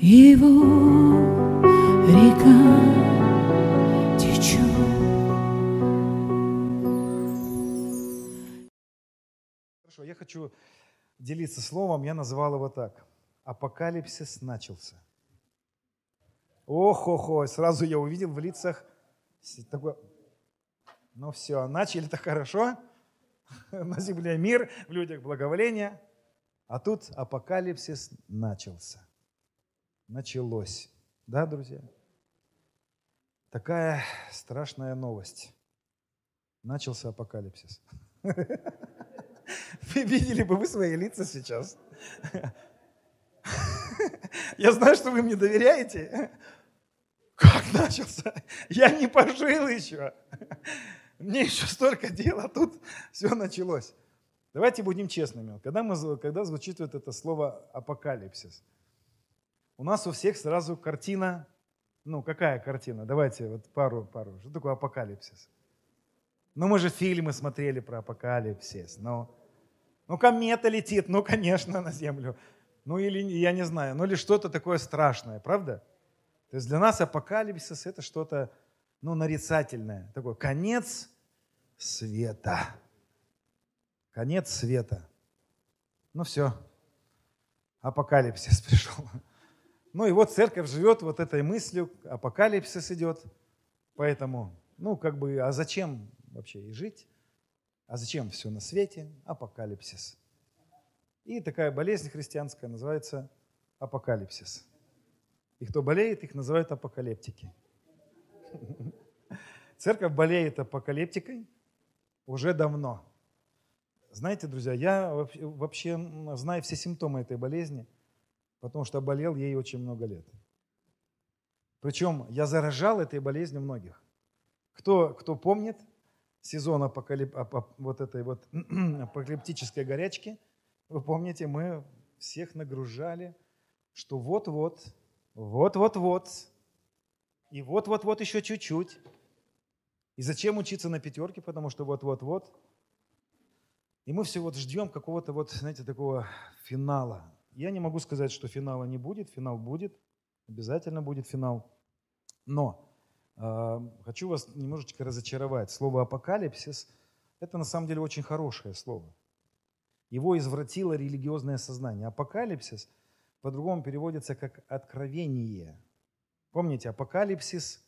его река течет. Хорошо, я хочу делиться словом, я назвал его так. Апокалипсис начался. Ох-охо, сразу я увидел в лицах такое, ну все, начали-то хорошо, на земле мир, в людях благоволение, а тут апокалипсис начался. Началось. Да, друзья? Такая страшная новость. Начался апокалипсис. Вы видели бы вы свои лица сейчас. Я знаю, что вы мне доверяете. Как начался? Я не пожил еще. Мне еще столько дел, а тут все началось. Давайте будем честными. Когда, мы, когда звучит вот это слово апокалипсис, у нас у всех сразу картина, ну какая картина? Давайте вот пару, пару. Что такое апокалипсис? Ну мы же фильмы смотрели про апокалипсис. Ну, ну комета летит, ну конечно, на Землю. Ну или, я не знаю, ну или что-то такое страшное, правда? То есть для нас апокалипсис это что-то, ну, нарицательное. Такой конец света. Конец света. Ну все, апокалипсис пришел. Ну и вот церковь живет вот этой мыслью, апокалипсис идет. Поэтому, ну как бы, а зачем вообще и жить? А зачем все на свете? Апокалипсис. И такая болезнь христианская называется апокалипсис. И кто болеет, их называют апокалиптики. Церковь болеет апокалиптикой уже давно. Знаете, друзья, я вообще знаю все симптомы этой болезни, потому что болел ей очень много лет. Причем я заражал этой болезнью многих. Кто, кто помнит сезон апокалип, вот этой вот апокалиптической горячки, вы помните, мы всех нагружали, что вот-вот вот-вот-вот. И вот-вот-вот еще чуть-чуть. И зачем учиться на пятерке? Потому что вот-вот-вот. И мы все вот ждем какого-то вот, знаете, такого финала. Я не могу сказать, что финала не будет. Финал будет. Обязательно будет финал. Но э, хочу вас немножечко разочаровать. Слово апокалипсис – это на самом деле очень хорошее слово. Его извратило религиозное сознание. Апокалипсис – по-другому переводится как «откровение». Помните, Апокалипсис,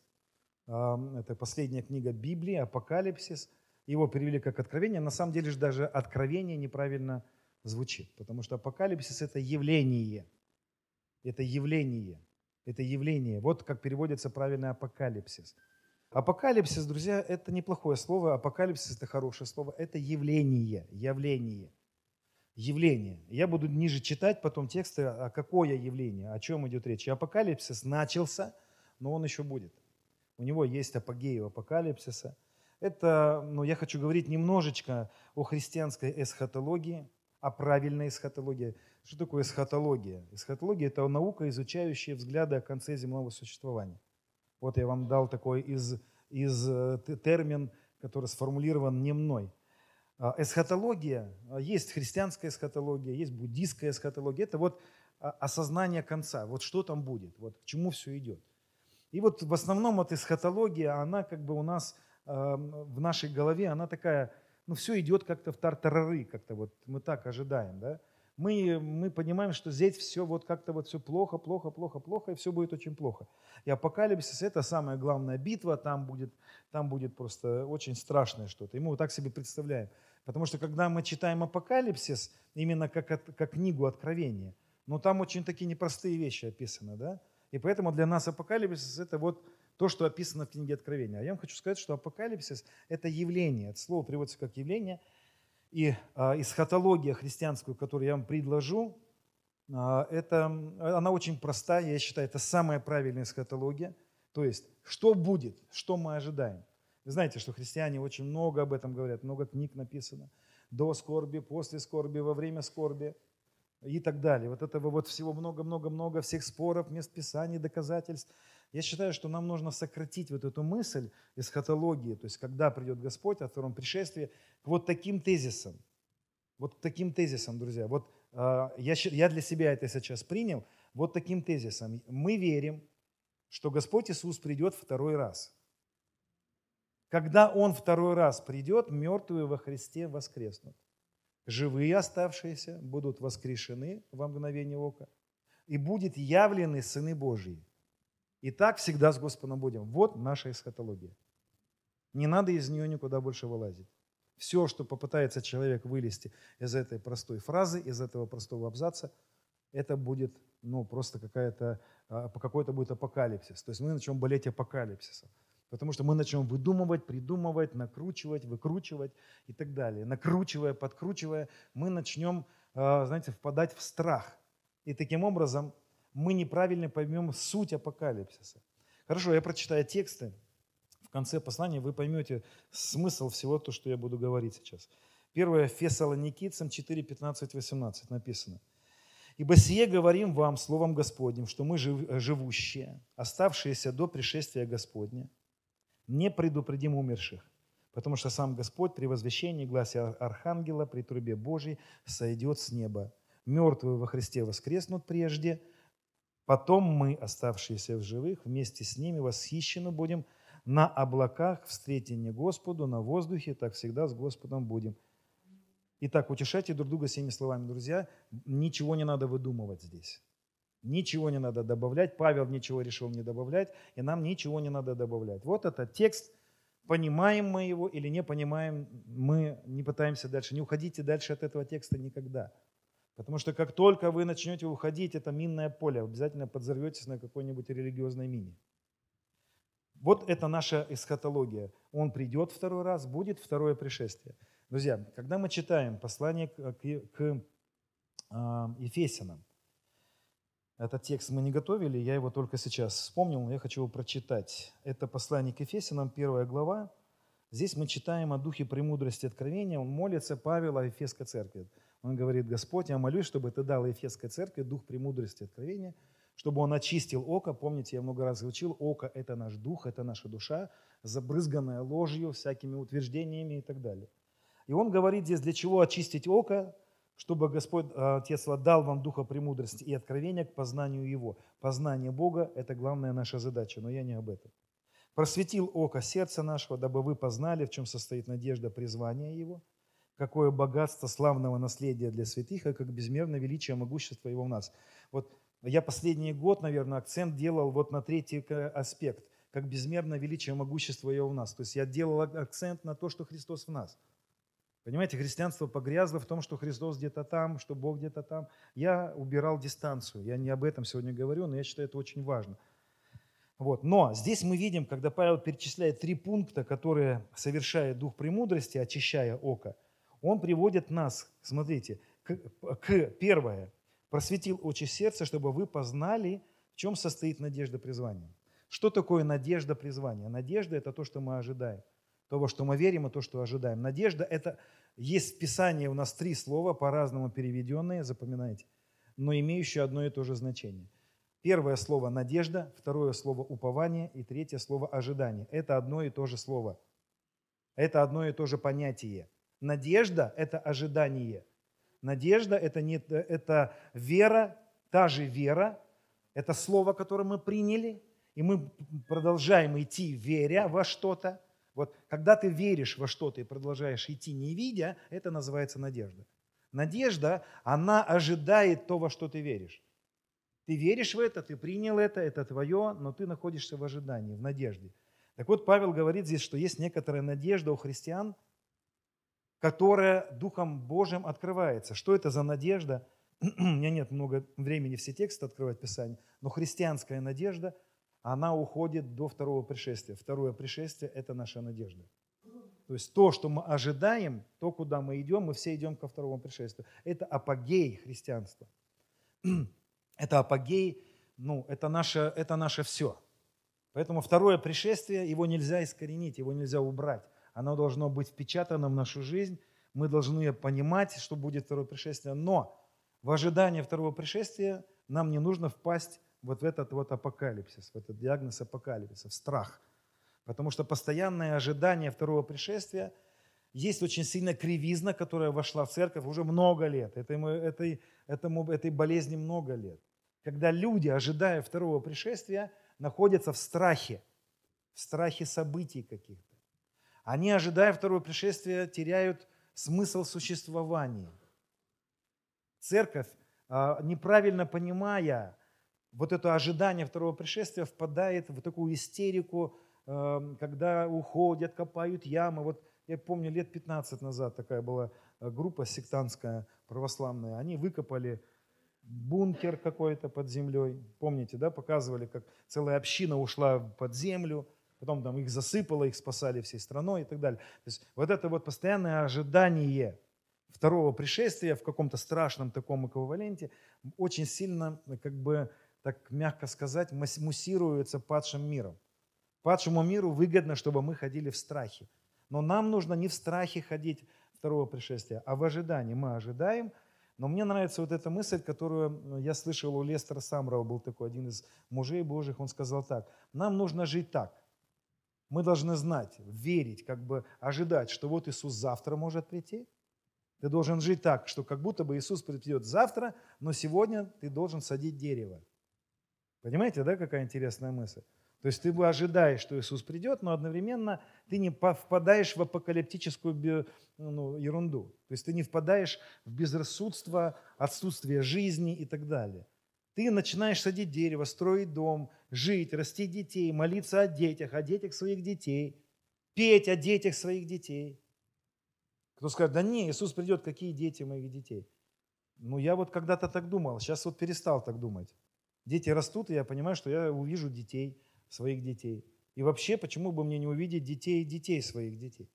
это последняя книга Библии, Апокалипсис, его перевели как «откровение». На самом деле же даже «откровение» неправильно звучит, потому что Апокалипсис – это явление. Это явление. Это явление. Вот как переводится правильный апокалипсис. Апокалипсис, друзья, это неплохое слово. Апокалипсис – это хорошее слово. Это явление, явление явление. Я буду ниже читать потом тексты, а какое явление, о чем идет речь. И апокалипсис начался, но он еще будет. У него есть апогею апокалипсиса. Это, ну, я хочу говорить немножечко о христианской эсхатологии, о правильной эсхатологии. Что такое эсхатология? Эсхатология – это наука, изучающая взгляды о конце земного существования. Вот я вам дал такой из, из э, термин, который сформулирован не мной. А, эсхатология, а, есть христианская эсхатология, есть буддийская эсхатология. Это вот а, осознание конца, вот что там будет, вот к чему все идет. И вот в основном вот эсхатология, она как бы у нас в нашей голове, она такая, ну все идет как-то в тартарары, как-то вот мы так ожидаем, да мы, мы понимаем, что здесь все вот как-то вот все плохо, плохо, плохо, плохо, и все будет очень плохо. И апокалипсис – это самая главная битва, там будет, там будет просто очень страшное что-то. И мы вот так себе представляем. Потому что когда мы читаем апокалипсис, именно как, как книгу Откровения, ну там очень такие непростые вещи описаны, да? И поэтому для нас апокалипсис – это вот то, что описано в книге Откровения. А я вам хочу сказать, что апокалипсис – это явление. Это слово приводится как явление – и а, эсхатология христианскую, которую я вам предложу, а, это, она очень простая, я считаю, это самая правильная эсхатология. То есть, что будет, что мы ожидаем. Вы знаете, что христиане очень много об этом говорят, много книг написано. До скорби, после скорби, во время скорби и так далее. Вот этого вот всего много-много-много, всех споров, мест писаний, доказательств. Я считаю, что нам нужно сократить вот эту мысль эсхатологии, то есть когда придет Господь о втором пришествии, к вот таким тезисам. Вот таким тезисам, друзья. Вот э, я, я для себя это сейчас принял. вот таким тезисом. Мы верим, что Господь Иисус придет второй раз. Когда Он второй раз придет, мертвые во Христе воскреснут. Живые оставшиеся будут воскрешены во мгновение ока, и будет явлены сыны Божьи. И так всегда с Господом будем. Вот наша эсхатология. Не надо из нее никуда больше вылазить. Все, что попытается человек вылезти из этой простой фразы, из этого простого абзаца, это будет ну, просто какая-то, а, какой-то будет апокалипсис. То есть мы начнем болеть апокалипсисом. Потому что мы начнем выдумывать, придумывать, накручивать, выкручивать и так далее. Накручивая, подкручивая, мы начнем, а, знаете, впадать в страх. И таким образом мы неправильно поймем суть апокалипсиса. Хорошо, я прочитаю тексты. В конце послания вы поймете смысл всего то, что я буду говорить сейчас. Первое Фессалоникийцам 4, 15, 18 написано. Ибо сие говорим вам Словом Господним, что мы живущие, оставшиеся до пришествия Господня, не предупредим умерших, потому что сам Господь при возвещении гласе Архангела, при трубе Божьей сойдет с неба. Мертвые во Христе воскреснут прежде, потом мы, оставшиеся в живых, вместе с ними восхищены будем на облаках, встретение Господу, на воздухе, так всегда с Господом будем – Итак, утешайте друг друга всеми словами, друзья. Ничего не надо выдумывать здесь. Ничего не надо добавлять. Павел ничего решил не добавлять, и нам ничего не надо добавлять. Вот этот текст, понимаем мы его или не понимаем, мы не пытаемся дальше. Не уходите дальше от этого текста никогда. Потому что как только вы начнете уходить, это минное поле, обязательно подзорветесь на какой-нибудь религиозной мине. Вот это наша эсхатология. Он придет второй раз, будет второе пришествие. Друзья, когда мы читаем послание к, а, Ефесянам, этот текст мы не готовили, я его только сейчас вспомнил, но я хочу его прочитать. Это послание к Ефесянам, первая глава. Здесь мы читаем о духе премудрости откровения. Он молится Павел о Ефесской церкви. Он говорит, Господь, я молюсь, чтобы ты дал Ефесской церкви дух премудрости откровения, чтобы он очистил око. Помните, я много раз учил, око – это наш дух, это наша душа, забрызганная ложью, всякими утверждениями и так далее. И он говорит здесь, для чего очистить око, чтобы Господь, э, Отец дал вам духа премудрости и откровения к познанию Его. Познание Бога – это главная наша задача, но я не об этом. Просветил око сердца нашего, дабы вы познали, в чем состоит надежда призвания Его, какое богатство славного наследия для святых, и как безмерно величие могущества Его в нас. Вот я последний год, наверное, акцент делал вот на третий аспект, как безмерно величие могущества Его в нас. То есть я делал акцент на то, что Христос в нас – Понимаете, христианство погрязло в том, что Христос где-то там, что Бог где-то там. Я убирал дистанцию. Я не об этом сегодня говорю, но я считаю это очень важно. Вот. Но здесь мы видим, когда Павел перечисляет три пункта, которые совершает дух премудрости, очищая око, он приводит нас, смотрите, к, к первое, просветил очи сердца, чтобы вы познали, в чем состоит надежда призвания. Что такое надежда призвания? Надежда – это то, что мы ожидаем того, что мы верим, и то, что ожидаем. Надежда – это есть в Писании у нас три слова, по-разному переведенные, запоминайте, но имеющие одно и то же значение. Первое слово – надежда, второе слово – упование и третье слово – ожидание. Это одно и то же слово. Это одно и то же понятие. Надежда – это ожидание. Надежда – это, не, это вера, та же вера, это слово, которое мы приняли, и мы продолжаем идти, веря во что-то – вот когда ты веришь во что-то и продолжаешь идти не видя, это называется надежда. Надежда, она ожидает то, во что ты веришь. Ты веришь в это, ты принял это, это твое, но ты находишься в ожидании, в надежде. Так вот, Павел говорит здесь, что есть некоторая надежда у христиан, которая Духом Божьим открывается. Что это за надежда? У меня нет много времени все тексты открывать Писание, но христианская надежда – она уходит до второго пришествия. Второе пришествие – это наша надежда. То есть то, что мы ожидаем, то, куда мы идем, мы все идем ко второму пришествию. Это апогей христианства. Это апогей, ну, это наше, это наше все. Поэтому второе пришествие, его нельзя искоренить, его нельзя убрать. Оно должно быть впечатано в нашу жизнь. Мы должны понимать, что будет второе пришествие. Но в ожидании второго пришествия нам не нужно впасть вот в этот вот апокалипсис, в этот диагноз апокалипсиса, в страх. Потому что постоянное ожидание второго пришествия, есть очень сильная кривизна, которая вошла в церковь уже много лет. Этому, этой, этому, этой болезни много лет. когда люди, ожидая второго пришествия, находятся в страхе, в страхе событий каких-то. Они, ожидая второго пришествия, теряют смысл существования. Церковь, а, неправильно понимая вот это ожидание второго пришествия, впадает в такую истерику, а, когда уходят, копают ямы. Вот я помню, лет 15 назад такая была а, группа сектантская, православная. Они выкопали бункер какой-то под землей. Помните, да, показывали, как целая община ушла под землю – потом там их засыпало, их спасали всей страной и так далее. То есть вот это вот постоянное ожидание второго пришествия в каком-то страшном таком эквиваленте очень сильно, как бы, так мягко сказать, муссируется падшим миром. Падшему миру выгодно, чтобы мы ходили в страхе. Но нам нужно не в страхе ходить второго пришествия, а в ожидании. Мы ожидаем, но мне нравится вот эта мысль, которую я слышал у Лестера Самрова, был такой один из мужей Божьих, он сказал так, нам нужно жить так – мы должны знать, верить, как бы ожидать, что вот Иисус завтра может прийти. Ты должен жить так, что как будто бы Иисус придет завтра, но сегодня ты должен садить дерево. Понимаете, да, какая интересная мысль? То есть ты бы ожидаешь, что Иисус придет, но одновременно ты не впадаешь в апокалиптическую ну, ерунду. То есть ты не впадаешь в безрассудство, отсутствие жизни и так далее. Ты начинаешь садить дерево, строить дом, жить, растить детей, молиться о детях, о детях своих детей, петь о детях своих детей. Кто скажет, да не, Иисус придет, какие дети моих детей? Ну, я вот когда-то так думал, сейчас вот перестал так думать. Дети растут, и я понимаю, что я увижу детей, своих детей. И вообще, почему бы мне не увидеть детей и детей своих детей?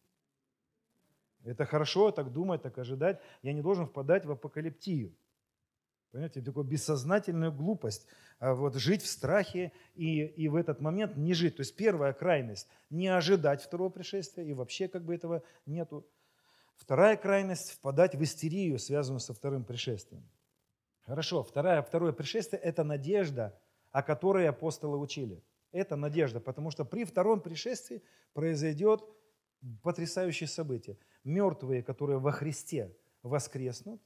Это хорошо так думать, так ожидать. Я не должен впадать в апокалиптию. Понимаете, такую бессознательную глупость. А вот жить в страхе и, и в этот момент не жить. То есть первая крайность – не ожидать второго пришествия, и вообще как бы этого нету. Вторая крайность – впадать в истерию, связанную со вторым пришествием. Хорошо, второе, второе пришествие – это надежда, о которой апостолы учили. Это надежда, потому что при втором пришествии произойдет потрясающее событие. Мертвые, которые во Христе воскреснут,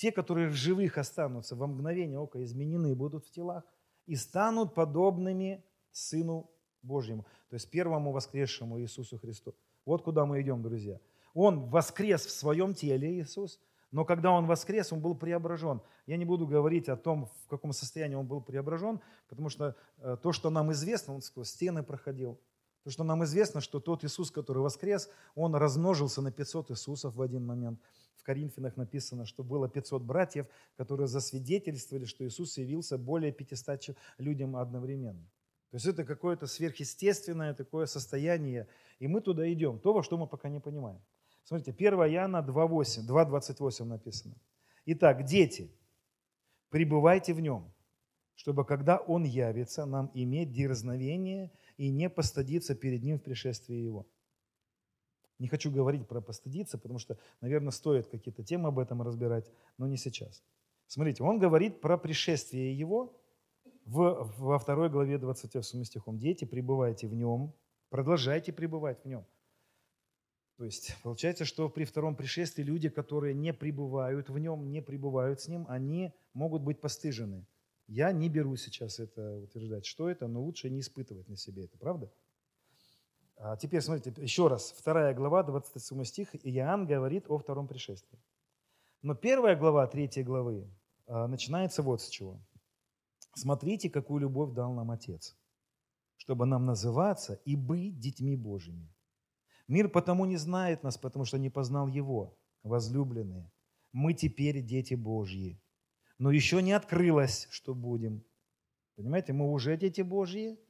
те, которые в живых останутся, во мгновение ока изменены будут в телах и станут подобными Сыну Божьему, то есть первому воскресшему Иисусу Христу. Вот куда мы идем, друзья. Он воскрес в своем теле, Иисус, но когда Он воскрес, Он был преображен. Я не буду говорить о том, в каком состоянии Он был преображен, потому что э, то, что нам известно, Он сквозь стены проходил. То, что нам известно, что тот Иисус, который воскрес, Он размножился на 500 Иисусов в один момент в Коринфянах написано, что было 500 братьев, которые засвидетельствовали, что Иисус явился более 500 людям одновременно. То есть это какое-то сверхъестественное такое состояние, и мы туда идем, то, во что мы пока не понимаем. Смотрите, 1 Иоанна 2.8, 2.28 написано. Итак, дети, пребывайте в нем, чтобы когда он явится, нам иметь дерзновение и не постыдиться перед ним в пришествии его. Не хочу говорить про постыдиться, потому что, наверное, стоит какие-то темы об этом разбирать, но не сейчас. Смотрите, он говорит про пришествие его в, во второй главе 28 стихом. «Дети, пребывайте в нем, продолжайте пребывать в нем». То есть получается, что при втором пришествии люди, которые не пребывают в нем, не пребывают с ним, они могут быть постыжены. Я не беру сейчас это утверждать, что это, но лучше не испытывать на себе это, правда? А теперь смотрите, еще раз, вторая глава, 27 стих, Иоанн говорит о втором пришествии. Но первая глава, третьей главы, а, начинается вот с чего. «Смотрите, какую любовь дал нам Отец, чтобы нам называться и быть детьми Божьими. Мир потому не знает нас, потому что не познал Его, возлюбленные. Мы теперь дети Божьи, но еще не открылось, что будем. Понимаете, мы уже дети Божьи,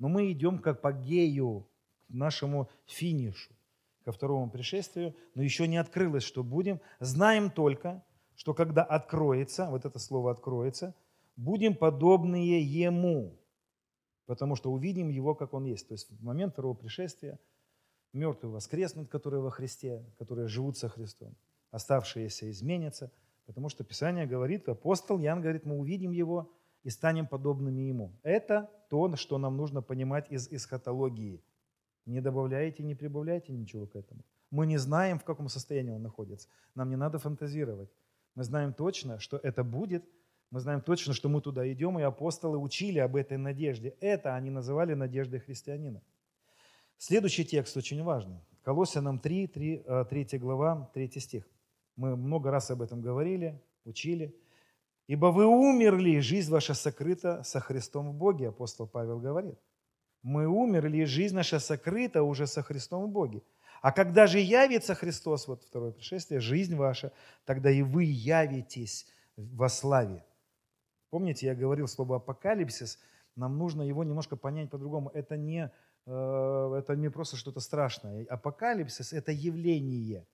но мы идем как по гею, нашему финишу, ко второму пришествию, но еще не открылось, что будем. Знаем только, что когда откроется, вот это слово откроется, будем подобные Ему, потому что увидим Его, как Он есть. То есть в момент второго пришествия мертвые воскреснут, которые во Христе, которые живут со Христом, оставшиеся изменятся, потому что Писание говорит, апостол Ян говорит, мы увидим Его и станем подобными Ему. Это то, что нам нужно понимать из эсхатологии – не добавляйте, не прибавляйте ничего к этому. Мы не знаем, в каком состоянии он находится. Нам не надо фантазировать. Мы знаем точно, что это будет, Мы знаем точно, что мы туда идем, и апостолы учили об этой надежде. Это они называли надеждой христианина. Следующий текст очень важный. Колоссянам 3, 3, 3 глава, 3 стих. Мы много раз об этом говорили, учили. «Ибо вы умерли, жизнь ваша сокрыта со Христом в Боге», апостол Павел говорит. Мы умерли, жизнь наша сокрыта уже со Христом в Боге. А когда же явится Христос, вот второе пришествие, жизнь ваша, тогда и вы явитесь во славе. Помните, я говорил слово апокалипсис, нам нужно его немножко понять по-другому. Это не, э, это не просто что-то страшное. Апокалипсис – это явление.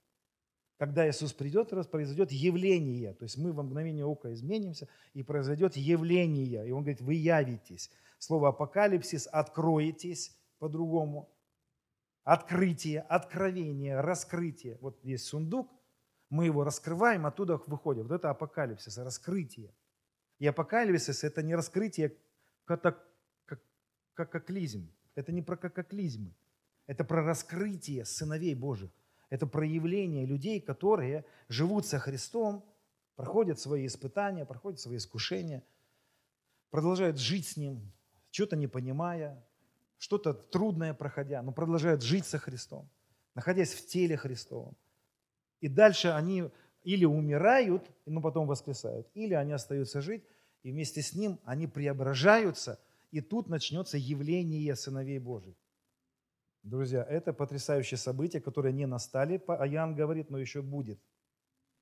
Когда Иисус придет, произойдет явление. То есть мы во мгновение ока изменимся, и произойдет явление. И Он говорит, вы явитесь. Слово апокалипсис – откроетесь по-другому. Открытие, откровение, раскрытие. Вот есть сундук, мы его раскрываем, оттуда выходим. Вот это апокалипсис, раскрытие. И апокалипсис – это не раскрытие катаклизм. Это не про катаклизмы. Это про раскрытие сыновей Божьих. Это проявление людей, которые живут со Христом, проходят свои испытания, проходят свои искушения, продолжают жить с Ним, что-то не понимая, что-то трудное проходя, но продолжают жить со Христом, находясь в теле Христовом. И дальше они или умирают, но потом воскресают, или они остаются жить, и вместе с ним они преображаются, и тут начнется явление сыновей Божьих. Друзья, это потрясающее событие, которое не настали, а Иоанн говорит, но еще будет.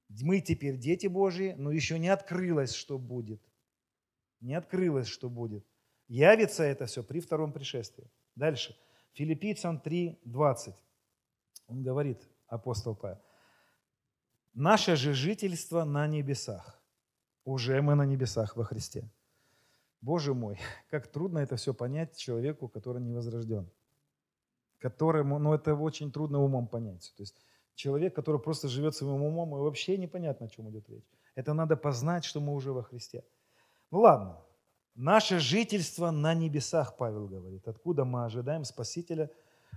Мы теперь дети Божьи, но еще не открылось, что будет. Не открылось, что будет. Явится это все при втором пришествии. Дальше. Филиппийцам 3, 20. Он говорит, апостол Павел, Наше же жительство на небесах. Уже мы на небесах во Христе. Боже мой, как трудно это все понять человеку, который не возрожден. Которому, ну это очень трудно умом понять. То есть человек, который просто живет своим умом, и вообще непонятно, о чем идет речь. Это надо познать, что мы уже во Христе. Ну ладно, наше жительство на небесах, Павел говорит, откуда мы ожидаем Спасителя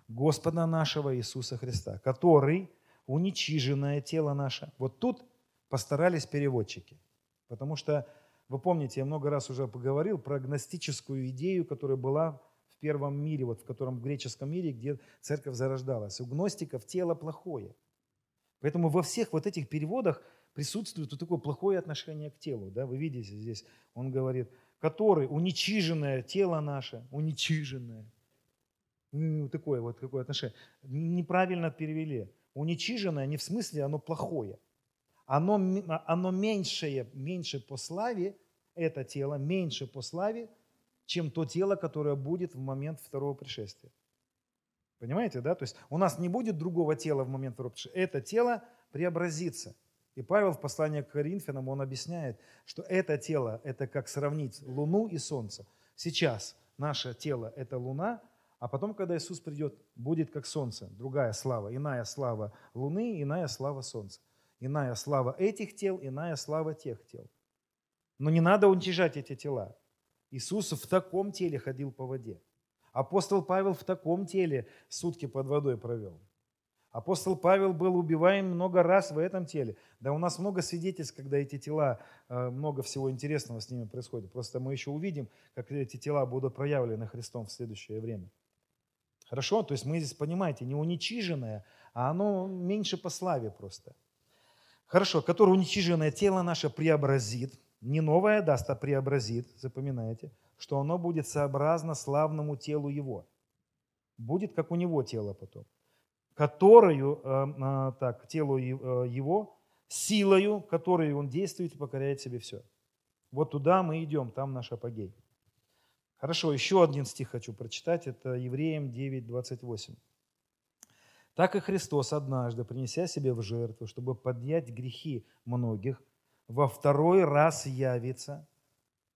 Господа нашего Иисуса Христа, который уничиженное тело наше. Вот тут постарались переводчики. Потому что, вы помните, я много раз уже поговорил про гностическую идею, которая была первом мире, вот в котором в греческом мире, где церковь зарождалась. У гностиков тело плохое. Поэтому во всех вот этих переводах присутствует вот такое плохое отношение к телу. Да? Вы видите здесь, он говорит, который уничиженное тело наше, уничиженное. Ну, такое вот какое отношение. Неправильно перевели уничиженное не в смысле оно плохое. Оно, оно меньшее, меньше по славе, это тело меньше по славе, чем то тело, которое будет в момент второго пришествия. Понимаете, да? То есть у нас не будет другого тела в момент второго пришествия. Это тело преобразится. И Павел в послании к Коринфянам, он объясняет, что это тело, это как сравнить Луну и Солнце. Сейчас наше тело – это Луна, а потом, когда Иисус придет, будет как солнце, другая слава, иная слава Луны, иная слава Солнца. Иная слава этих тел, иная слава тех тел. Но не надо уничижать эти тела. Иисус в таком теле ходил по воде. Апостол Павел в таком теле сутки под водой провел. Апостол Павел был убиваем много раз в этом теле. Да у нас много свидетельств, когда эти тела, э, много всего интересного с ними происходит. Просто мы еще увидим, как эти тела будут проявлены Христом в следующее время. Хорошо? То есть мы здесь, понимаете, не уничиженное, а оно меньше по славе просто. Хорошо, которое уничиженное тело наше преобразит, не новое даст, а преобразит, запоминайте, что оно будет сообразно славному телу его. Будет как у него тело потом. Которую, э, э, так, телу э, его, силою, которой он действует и покоряет себе все. Вот туда мы идем, там наш апогей. Хорошо, еще один стих хочу прочитать, это Евреям 9, 28. «Так и Христос однажды, принеся себе в жертву, чтобы поднять грехи многих, во второй раз явится».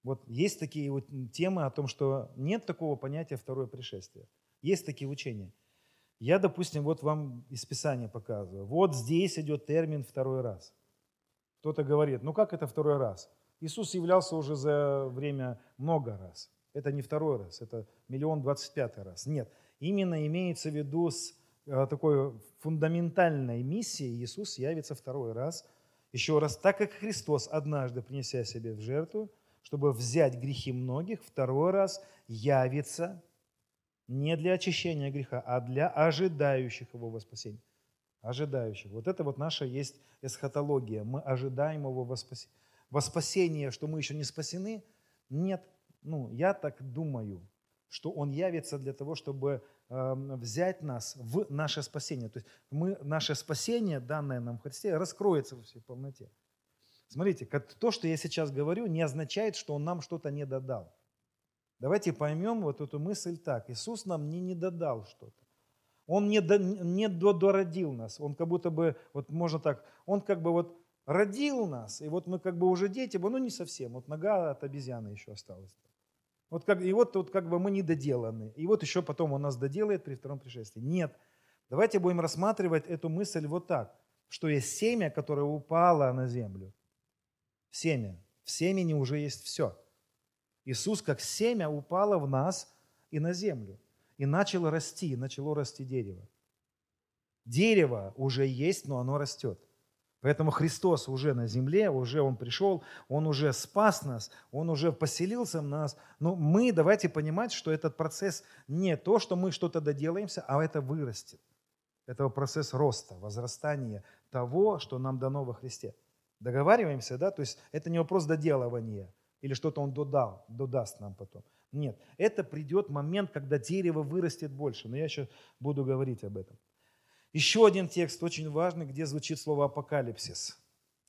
Вот есть такие вот темы о том, что нет такого понятия второе пришествие. Есть такие учения. Я, допустим, вот вам из Писания показываю. Вот здесь идет термин «второй раз». Кто-то говорит, ну как это второй раз? Иисус являлся уже за время много раз. Это не второй раз, это миллион двадцать пятый раз. Нет, именно имеется в виду с э, такой фундаментальной миссией Иисус явится второй раз Еще раз, так как Христос однажды, принеся себе в жертву, чтобы взять грехи многих, второй раз явится не для очищения греха, а для ожидающих его во спасение. Ожидающих. Вот это вот наша есть эсхатология. Мы ожидаем его во спасение. Во спасение, что мы еще не спасены? Нет. Ну, я так думаю, что он явится для того, чтобы взять нас в наше спасение. То есть мы, наше спасение, данное нам в Христе, раскроется во всей полноте. Смотрите, то, что я сейчас говорю, не означает, что он нам что-то не додал. Давайте поймем вот эту мысль так. Иисус нам не, не додал что-то. Он не, до, не дородил нас. Он как будто бы, вот можно так, он как бы вот родил нас, и вот мы как бы уже дети, ну не совсем, вот нога от обезьяны еще осталась. Вот как, и вот, вот как бы мы не доделаны. И вот еще потом он нас доделает при втором пришествии. Нет. Давайте будем рассматривать эту мысль вот так, что есть семя, которое упало на землю. Семя. В семени уже есть все. Иисус, как семя, упало в нас и на землю. И начало расти, начало расти дерево. Дерево уже есть, но оно растет. Поэтому Христос уже на земле, уже Он пришел, Он уже спас нас, Он уже поселился в нас. Но мы, давайте понимать, что этот процесс не то, что мы что-то доделаемся, а это вырастет. Это процесс роста, возрастания того, что нам дано во Христе. Договариваемся, да? То есть это не вопрос доделывания или что-то он додал, додаст нам потом. Нет, это придет момент, когда дерево вырастет больше. Но я еще буду говорить об этом. Еще один текст очень важный, где звучит слово апокалипсис.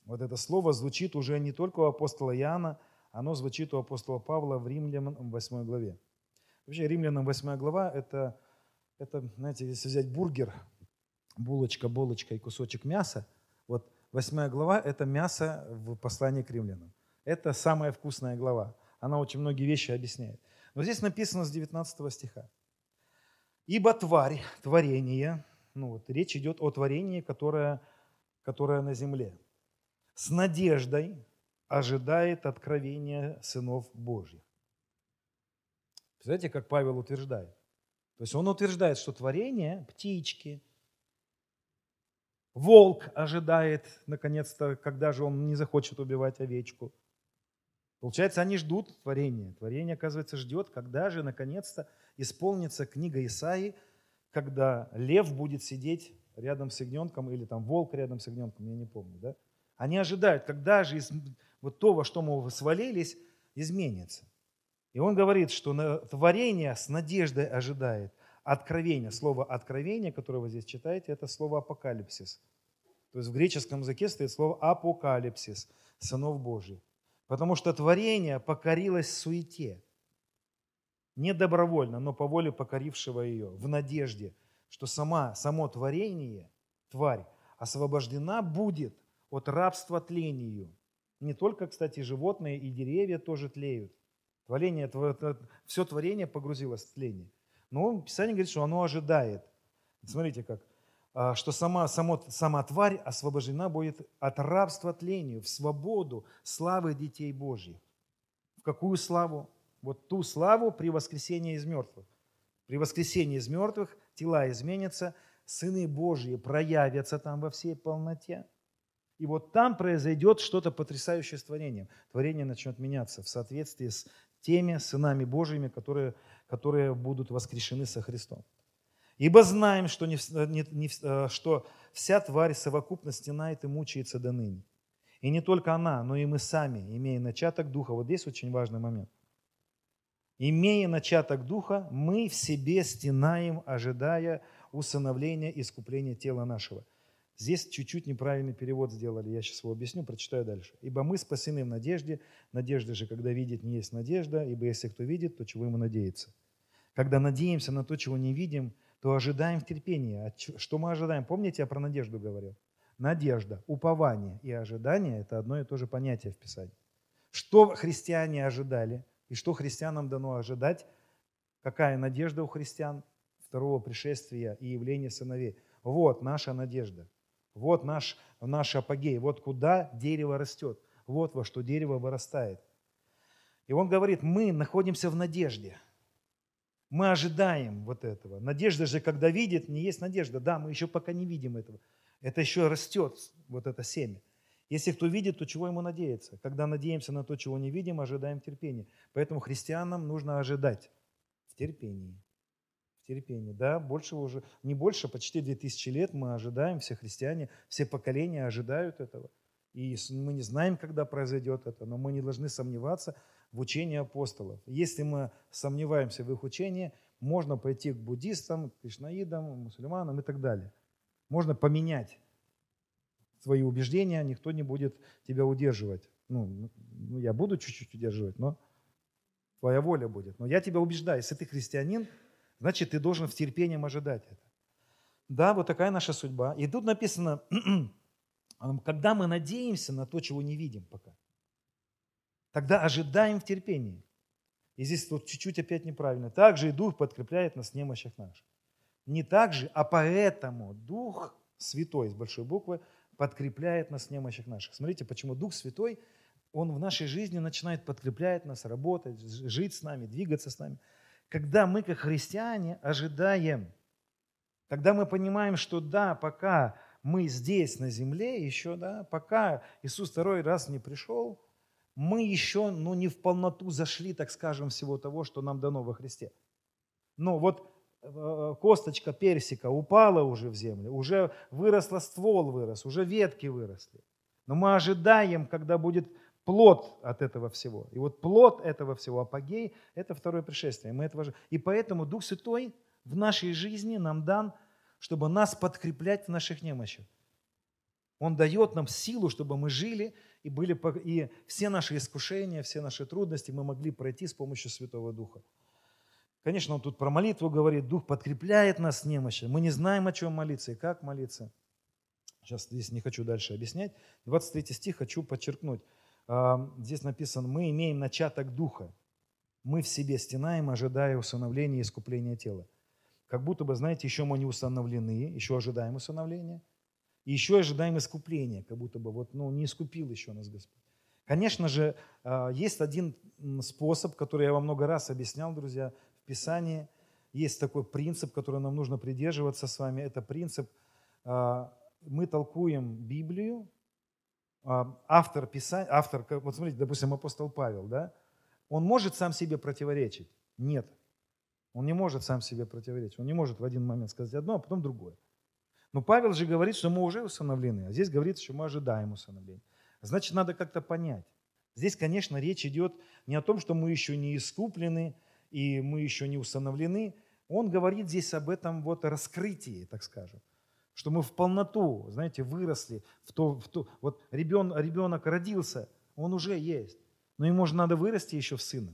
Вот это слово звучит уже не только у апостола Иоанна, оно звучит у апостола Павла в Римлянам 8 главе. Вообще Римлянам 8 глава это, это, знаете, если взять бургер, булочка, булочка и кусочек мяса, вот 8 глава – это мясо в послании к римлянам. Это самая вкусная глава. Она очень многие вещи объясняет. Но здесь написано с 19 стиха. «Ибо тварь, творение, ну вот речь идет о творении, которое, которое на земле, с надеждой ожидает откровения сынов Божьих». Представляете, как Павел утверждает? То есть он утверждает, что творение, птички, волк ожидает, наконец-то, когда же он не захочет убивать овечку – Получается, они ждут творения. Творение, оказывается, ждет, когда же, наконец-то, исполнится книга Исаи, когда лев будет сидеть рядом с ягненком, или там волк рядом с ягненком, я не помню. Да? Они ожидают, когда же из вот то, во что мы свалились, изменится. И он говорит, что творение с надеждой ожидает откровение. Слово откровение, которое вы здесь читаете, это слово апокалипсис. То есть в греческом языке стоит слово апокалипсис, сынов Божьих. Потому что творение покорилось суете. Не добровольно, но по воле покорившего ее, в надежде, что сама, само творение, тварь, освобождена будет от рабства тлению. Не только, кстати, животные и деревья тоже тлеют. Творение, все творение погрузилось в тление. Но Писание говорит, что оно ожидает. Смотрите как. А, что сама, само, сама тварь освобождена будет от рабства тлению в свободу славы детей Божьих. В какую славу? Вот ту славу при воскресении из мертвых. При воскресении из мертвых тела изменятся, сыны Божьи проявятся там во всей полноте. И вот там произойдет что-то потрясающее с творением. Творение начнет меняться в соответствии с теми сынами Божьими, которые, которые будут воскрешены со Христом. Ибо знаем, что, не, не, не, э, что вся тварь совокупно стенает и мучается до ныне. И не только она, но и мы сами, имея начаток Духа. Вот здесь очень важный момент. Имея начаток Духа, мы в себе стенаем, ожидая усыновления искупления тела нашего. Здесь чуть-чуть неправильный перевод сделали, я сейчас его объясню, прочитаю дальше. «Ибо мы спасены в надежде, надежда же, когда видит, не есть надежда, ибо если кто видит, то чего ему надеется. Когда надеемся на то, чего не видим, то ожидаем в терпении. А что мы ожидаем? Помните, я про надежду говорил? Надежда, упование и ожидание – это одно и то же понятие в Писании. Что христиане ожидали и что христианам дано ожидать? Какая надежда у христиан? Второго пришествия и явления сыновей. Вот наша надежда. Вот наш, наш апогей. Вот куда дерево растет. Вот во что дерево вырастает. И он говорит, мы находимся в надежде – мы ожидаем вот этого. Надежда же, когда видит, не есть надежда. Да, мы еще пока не видим этого. Это еще растет, вот это семя. Если кто видит, то чего ему надеяться? Когда надеемся на то, чего не видим, ожидаем терпения. Поэтому христианам нужно ожидать в терпении. В терпении, да, больше уже, не больше, почти 2000 лет мы ожидаем, все христиане, все поколения ожидают этого. И мы не знаем, когда произойдет это, но мы не должны сомневаться в учении апостолов. Если мы сомневаемся в их учении, можно пойти к буддистам, к кришнаидам, мусульманам и так далее. Можно поменять свои убеждения, никто не будет тебя удерживать. Ну, ну я буду чуть-чуть удерживать, но твоя воля будет. Но я тебя убеждаю, если ты христианин, значит, ты должен в терпением ожидать это. Да, вот такая наша судьба. И тут написано, когда мы надеемся на то, чего не видим пока, тогда ожидаем в терпении. И здесь вот чуть-чуть опять неправильно. Также и Дух подкрепляет нас в немощах наших. Не так же, а поэтому Дух Святой с большой буквы подкрепляет нас в немощах наших. Смотрите, почему Дух Святой, Он в нашей жизни начинает подкреплять нас, работать, жить с нами, двигаться с нами. Когда мы, как христиане, ожидаем, когда мы понимаем, что да, пока мы здесь на земле, еще, да, пока Иисус второй раз не пришел, мы еще ну, не в полноту зашли, так скажем, всего того, что нам дано во Христе. Но вот косточка персика упала уже в землю, уже выросла ствол вырос, уже ветки выросли. Но мы ожидаем, когда будет плод от этого всего. И вот плод этого всего, апогей, это второе пришествие. Мы этого. И поэтому Дух Святой в нашей жизни нам дан, чтобы нас подкреплять в наших немощах. Он дает нам силу, чтобы мы жили и, были, и все наши искушения, все наши трудности мы могли пройти с помощью Святого Духа. Конечно, он тут про молитву говорит, Дух подкрепляет нас с немощи. Мы не знаем, о чем молиться и как молиться. Сейчас здесь не хочу дальше объяснять. 23 стих хочу подчеркнуть. А, здесь написано, мы имеем начаток Духа. Мы в себе стенаем, ожидая усыновления и искупления тела. Как будто бы, знаете, еще мы не усыновлены, еще ожидаем усыновления. И еще ожидаем искупления, как будто бы вот, ну, не искупил еще нас Господь. Конечно же, а, есть один способ, который я вам много раз объяснял, друзья, Писании есть такой принцип, который нам нужно придерживаться с вами. Это принцип, а, мы толкуем Библию, а, автор Писания, автор, вот смотрите, допустим, апостол Павел, да, он может сам себе противоречить? Нет. Он не может сам себе противоречить. Он не может в один момент сказать одно, а потом другое. Но Павел же говорит, что мы уже усыновлены, а здесь говорится, что мы ожидаем усыновления. Значит, надо как-то понять. Здесь, конечно, речь идет не о том, что мы еще не искуплены, и мы еще не установлены, он говорит здесь об этом вот раскрытии, так скажем. Что мы в полноту, знаете, выросли, в то, в то, вот ребенок, ребенок родился, он уже есть. Но ему же надо вырасти еще в сына.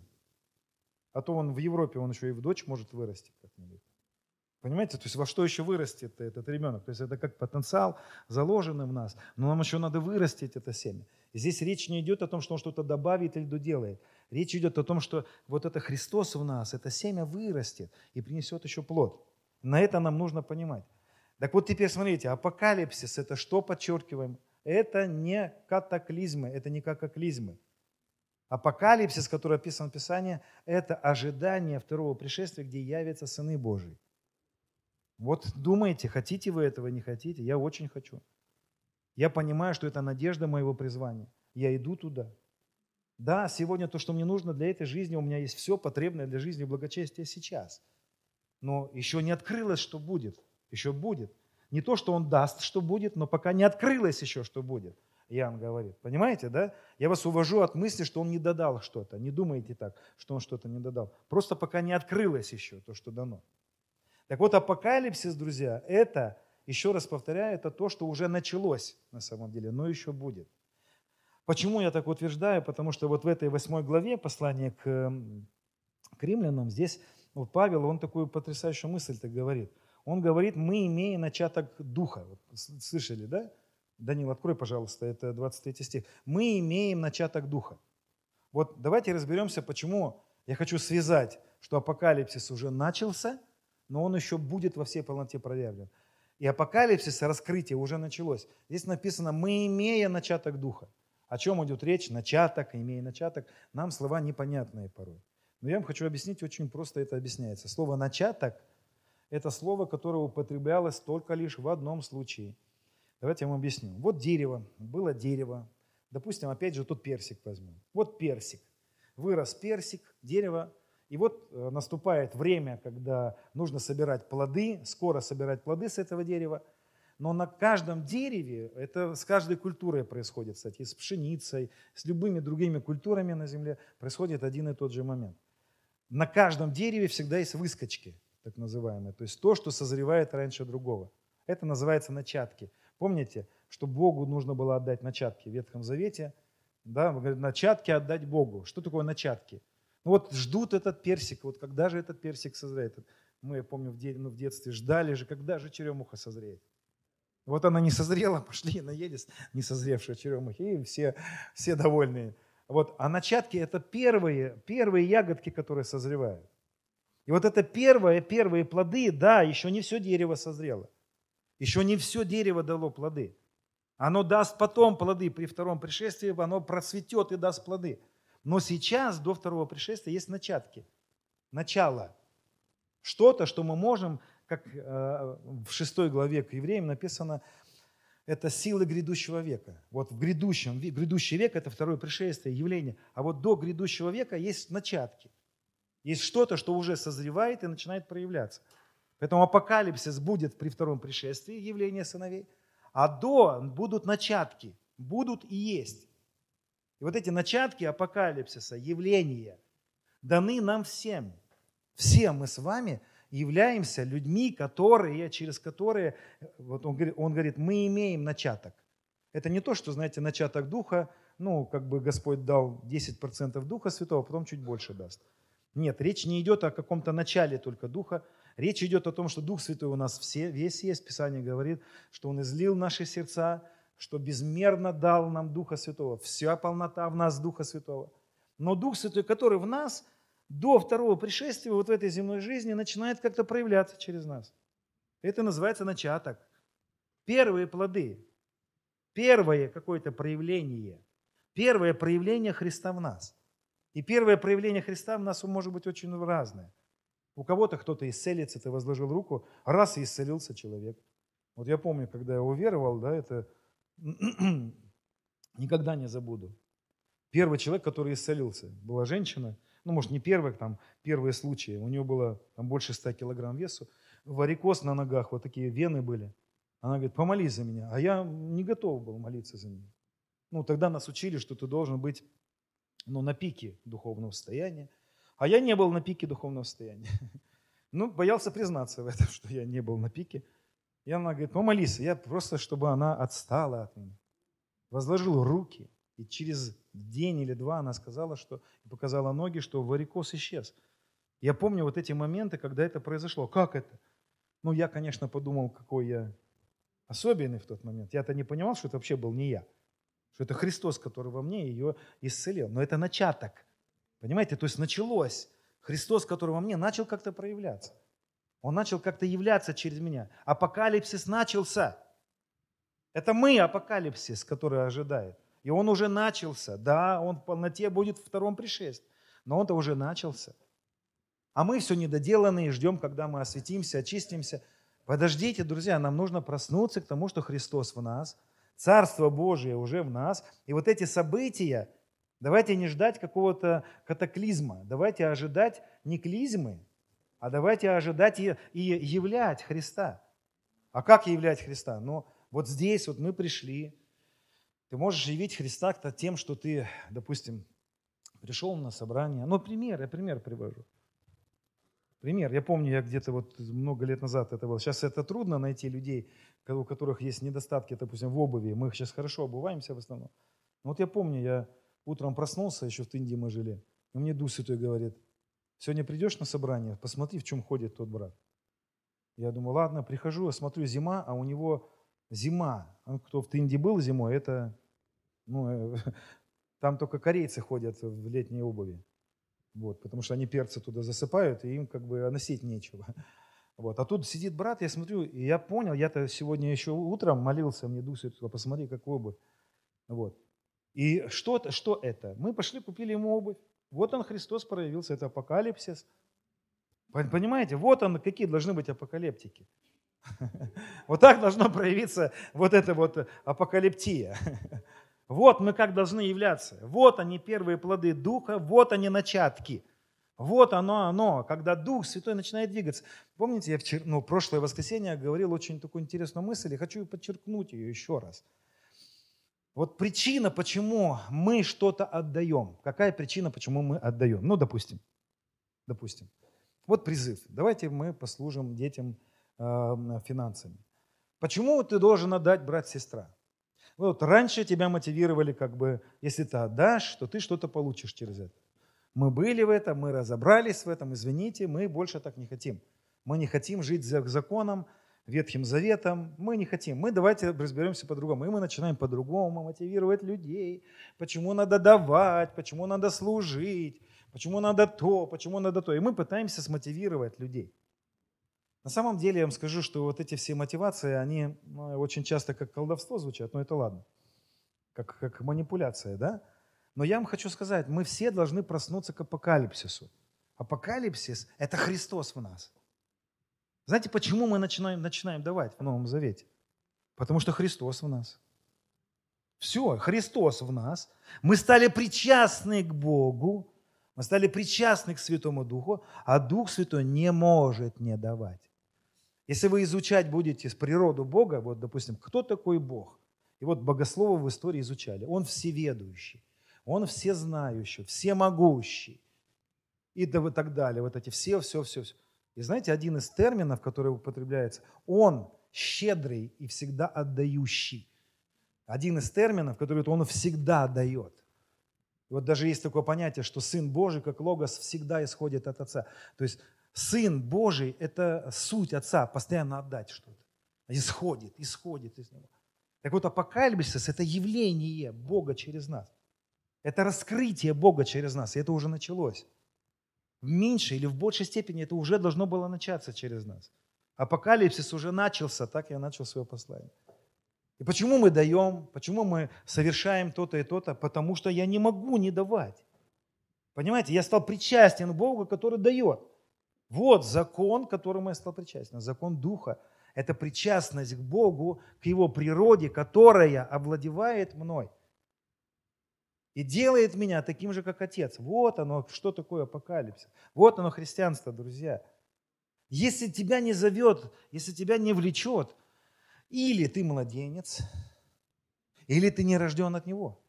А то он в Европе, он еще и в дочь может вырасти как-нибудь. Понимаете, то есть во что еще вырастет этот ребенок? То есть это как потенциал, заложенный в нас, но нам еще надо вырастить это семя. И здесь речь не идет о том, что он что-то добавит или доделает. Речь идет о том, что вот это Христос в нас, это семя вырастет и принесет еще плод. На это нам нужно понимать. Так вот теперь смотрите, апокалипсис – это что подчеркиваем? Это не катаклизмы, это не катаклизмы. Апокалипсис, который описан в Писании, это ожидание второго пришествия, где явятся сыны Божии. Вот думаете, хотите вы этого, не хотите? Я очень хочу. Я понимаю, что это надежда моего призвания. Я иду туда. Да, сегодня то, что мне нужно для этой жизни, у меня есть все потребное для жизни и благочестия сейчас. Но еще не открылось, что будет. Еще будет. Не то, что он даст, что будет, но пока не открылось еще, что будет. Иоанн говорит. Понимаете, да? Я вас увожу от мысли, что он не додал что-то. Не думайте так, что он что-то не додал. Просто пока не открылось еще то, что дано. Так вот, апокалипсис, друзья, это, еще раз повторяю, это то, что уже началось на самом деле, но еще будет. Почему я так утверждаю? Потому что вот в этой восьмой главе послания к, к римлянам, здесь вот Павел, он такую потрясающую мысль так говорит. Он говорит, мы имеем начаток духа. Вот, слышали, да? Данил, открой, пожалуйста, это 23 стих. Мы имеем начаток духа. Вот давайте разберемся, почему я хочу связать, что апокалипсис уже начался, но он еще будет во всей полноте проявлен. И апокалипсис, раскрытие уже началось. Здесь написано, мы имея начаток духа. О чем идет речь? Начаток, имея начаток. Нам слова непонятные порой. Но я вам хочу объяснить, очень просто это объясняется. Слово «начаток» – это слово, которое употреблялось только лишь в одном случае. Давайте я вам объясню. Вот дерево, было дерево. Допустим, опять же, тут персик возьмем. Вот персик. Вырос персик, дерево. И вот э, наступает время, когда нужно собирать плоды, скоро собирать плоды с этого дерева. Но на каждом дереве, это с каждой культурой происходит, кстати, с пшеницей, с любыми другими культурами на земле происходит один и тот же момент. На каждом дереве всегда есть выскочки, так называемые, то есть то, что созревает раньше другого. Это называется начатки. Помните, что Богу нужно было отдать начатки в Ветхом Завете? Да, мы говорим, начатки отдать Богу. Что такое начатки? Ну вот ждут этот персик, вот когда же этот персик созреет? Мы, я помню, в, де, ну, в детстве ждали же, когда же черемуха созреет. Вот она не созрела, пошли наелись несозревшие черемухи, и все, все довольные. Вот, а начатки – это первые, первые ягодки, которые созревают. И вот это первые, первые плоды, да, еще не все дерево созрело. Еще не все дерево дало плоды. Оно даст потом плоды при втором пришествии, оно процветет и даст плоды. Но сейчас, до второго пришествия, есть начатки, начало. Что-то, что мы можем, как э, в шестой главе к евреям написано, это силы грядущего века. Вот в грядущем, грядущий век – это второе пришествие, явление. А вот до грядущего века есть начатки. Есть что-то, что уже созревает и начинает проявляться. Поэтому апокалипсис будет при втором пришествии, явление сыновей, а до будут начатки, будут и есть. И вот эти начатки апокалипсиса, явления, даны нам всем. Все мы с вами являемся людьми, которые, через которые, вот он говорит, он говорит, мы имеем начаток. Это не то, что, знаете, начаток Духа, ну, как бы Господь дал 10% Духа Святого, потом чуть больше даст. Нет, речь не идет о каком-то начале только Духа, Речь идет о том, что Дух Святой у нас все, весь есть. Писание говорит, что Он излил наши сердца, что безмерно дал нам Духа Святого. Вся полнота в нас Духа Святого. Но Дух Святой, который в нас, до второго пришествия вот в этой земной жизни начинает как-то проявляться через нас. Это называется начаток. Первые плоды. Первое какое-то проявление. Первое проявление Христа в нас. И первое проявление Христа в нас может быть очень разное. У кого-то кто-то исцелится, ты возложил руку, раз и исцелился человек. Вот я помню, когда я уверовал, да, это никогда не забуду. Первый человек, который исцелился, была женщина, ну, может, не первый, там, первые случаи. У нее было там, больше 100 килограмм весу, варикоз на ногах, вот такие вены были. Она говорит, помолись за меня. А я не готов был молиться за нее. Ну, тогда нас учили, что ты должен быть ну, на пике духовного состояния. А я не был на пике духовного состояния. Ну, боялся признаться в этом, что я не был на пике. И она говорит, помолись, я просто, чтобы она отстала от меня. Возложил руки, и через день или два она сказала, что, показала ноги, что варикоз исчез. Я помню вот эти моменты, когда это произошло. Как это? Ну, я, конечно, подумал, какой я особенный в тот момент. Я-то не понимал, что это вообще был не я. Что это Христос, который во мне ее исцелил. Но это начаток. Понимаете, то есть началось. Христос, который во мне, начал как-то проявляться. Он начал как-то являться через меня. Апокалипсис начался. Это мы апокалипсис, который ожидает. И он уже начался. Да, он в полноте будет в втором пришествии. Но он-то уже начался. А мы все недоделанные, ждем, когда мы осветимся, очистимся. Подождите, друзья, нам нужно проснуться к тому, что Христос в нас, Царство Божие уже в нас. И вот эти события, Давайте не ждать какого-то катаклизма. Давайте ожидать не клизмы, а давайте ожидать и, и являть Христа. А как являть Христа? Ну, вот здесь вот мы пришли. Ты можешь явить Христа тем, что ты, допустим, пришел на собрание. Ну, пример, я пример привожу. Пример. Я помню, я где-то вот много лет назад это было. Сейчас это трудно найти людей, у которых есть недостатки, допустим, в обуви. Мы сейчас хорошо обуваемся в основном. Но вот я помню, я Утром проснулся, еще в Индии мы жили, и мне Дух Святой говорит, сегодня придешь на собрание, посмотри, в чем ходит тот брат. Я думаю, ладно, прихожу, смотрю, зима, а у него зима. Кто в Индии был зимой, это, ну, там только корейцы ходят в летней обуви. Вот, потому что они перцы туда засыпают, и им как бы носить нечего. Вот. А тут сидит брат, я смотрю, и я понял, я-то сегодня еще утром молился, мне Дух Святой, посмотри, как обувь. Вот. И что, что это? Мы пошли, купили ему обувь. Вот он, Христос проявился, это апокалипсис. Понимаете, вот он, какие должны быть апокалиптики. Вот так должно проявиться вот это вот апокалиптия. Вот мы как должны являться. Вот они первые плоды Духа, вот они начатки. Вот оно, оно, когда Дух Святой начинает двигаться. Помните, я вчера, ну, прошлое воскресенье говорил очень такую интересную мысль, и хочу подчеркнуть ее еще раз. Вот причина, почему мы что-то отдаем. Какая причина, почему мы отдаем? Ну, допустим, допустим. Вот призыв. Давайте мы послужим детям э, финансами. Почему ты должен отдать брат-сестра? Вот раньше тебя мотивировали, как бы, если ты отдашь, то ты что-то получишь через это. Мы были в этом, мы разобрались в этом, извините, мы больше так не хотим. Мы не хотим жить за законом, Ветхим Заветом. Мы не хотим. Мы давайте разберемся по-другому. И мы начинаем по-другому мотивировать людей. Почему надо давать, почему надо служить, почему надо то, почему надо то. И мы пытаемся смотивировать людей. На самом деле я вам скажу, что вот эти все мотивации, они ну, очень часто как колдовство звучат, но это ладно, как, как манипуляция, да? Но я вам хочу сказать, мы все должны проснуться к апокалипсису. Апокалипсис – это Христос в нас. Знаете, почему мы начинаем, начинаем давать в Новом Завете? Потому что Христос в нас. Все, Христос в нас. Мы стали причастны к Богу, мы стали причастны к Святому Духу, а Дух Святой не может не давать. Если вы изучать будете природу Бога, вот, допустим, кто такой Бог? И вот богословы в истории изучали. Он всеведущий, он всезнающий, всемогущий и так далее. Вот эти все, все, все, все. И знаете, один из терминов, который употребляется, он щедрый и всегда отдающий. Один из терминов, который он всегда дает. И вот даже есть такое понятие, что Сын Божий, как Логос, всегда исходит от Отца. То есть Сын Божий – это суть Отца, постоянно отдать что-то. Исходит, исходит из Него. Так вот, апокалипсис – это явление Бога через нас. Это раскрытие Бога через нас, и это уже началось. В меньшей или в большей степени это уже должно было начаться через нас. Апокалипсис уже начался, так я начал свое послание. И почему мы даем, почему мы совершаем то-то и то-то? Потому что я не могу не давать. Понимаете, я стал причастен Богу, который дает. Вот закон, которому я стал причастен, закон Духа. Это причастность к Богу, к Его природе, которая овладевает мной и делает меня таким же, как Отец. Вот оно, что такое апокалипсис. Вот оно христианство, друзья. Если тебя не зовет, если тебя не влечет, или ты младенец, или ты не рожден от Него.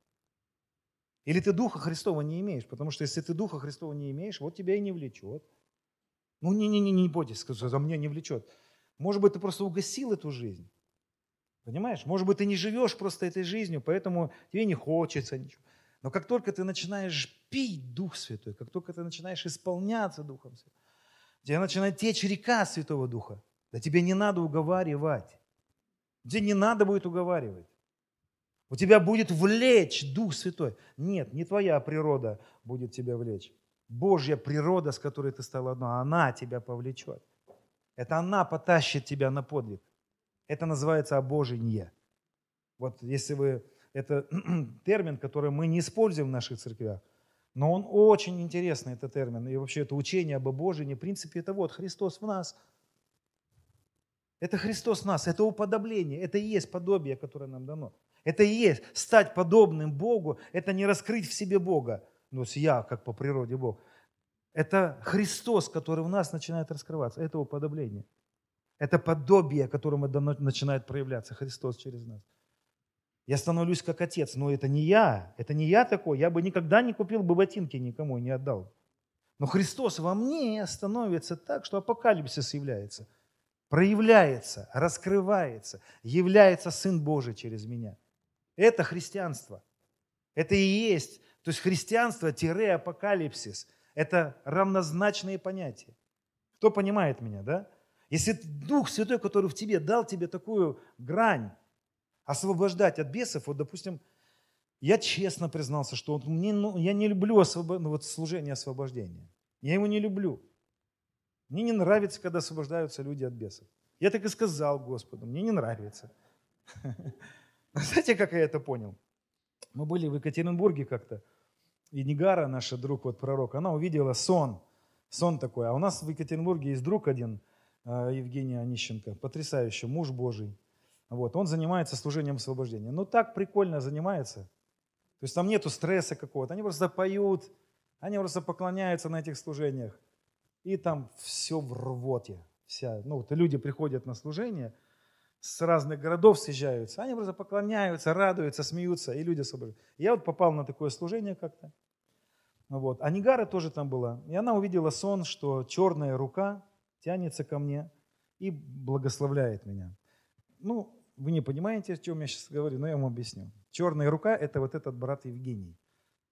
Или ты Духа Христова не имеешь, потому что если ты Духа Христова не имеешь, вот тебя и не влечет. Ну, не-не-не, не бойтесь, за мне не влечет. Может быть, ты просто угасил эту жизнь. Понимаешь? Может быть, ты не живешь просто этой жизнью, поэтому тебе не хочется ничего. Но как только ты начинаешь пить Дух Святой, как только ты начинаешь исполняться Духом Святым, тебе начинает течь река Святого Духа. Да тебе не надо уговаривать. Тебе не надо будет уговаривать. У тебя будет влечь Дух Святой. Нет, не твоя природа будет тебя влечь. Божья природа, с которой ты стал одно, она тебя повлечет. Это она потащит тебя на подвиг. Это называется обожение. Вот если вы... Это термин, который мы не используем в наших церквях, но он очень интересный, этот термин. И вообще это учение об обожении, в принципе, это вот Христос в нас. Это Христос в нас, это уподобление, это и есть подобие, которое нам дано. Это и есть стать подобным Богу, это не раскрыть в себе Бога, ну, я, как по природе Бог. Это Христос, который в нас начинает раскрываться. Это уподобление. Это подобие, которому начинает проявляться Христос через нас. Я становлюсь как отец, но это не я. Это не я такой. Я бы никогда не купил бы ботинки никому не отдал. Но Христос во мне становится так, что апокалипсис является. Проявляется, раскрывается, является Сын Божий через меня. Это христианство. Это и есть то есть христианство-апокалипсис – это равнозначные понятия. Кто понимает меня, да? Если Дух Святой, который в тебе дал тебе такую грань, освобождать от бесов, вот, допустим, я честно признался, что мне, ну, я не люблю освобо... ну, вот, служение освобождения. Я его не люблю. Мне не нравится, когда освобождаются люди от бесов. Я так и сказал Господу, мне не нравится. Знаете, как я это понял? Мы были в Екатеринбурге как-то, и Нигара, наша друг, вот пророк, она увидела сон, сон такой. А у нас в Екатеринбурге есть друг один, э, Евгений Онищенко, потрясающий, муж Божий. Вот, он занимается служением освобождения. Ну так прикольно занимается. То есть там нету стресса какого-то. Они просто поют, они просто поклоняются на этих служениях. И там все в рвоте. Вся. Ну, вот люди приходят на служение, с разных городов съезжаются, они просто поклоняются, радуются, смеются, и люди освобождаются. Я вот попал на такое служение как-то. Вот. А Нигара тоже там была. И она увидела сон, что черная рука тянется ко мне и благословляет меня. Ну, вы не понимаете, о чем я сейчас говорю, но я вам объясню. Черная рука – это вот этот брат Евгений.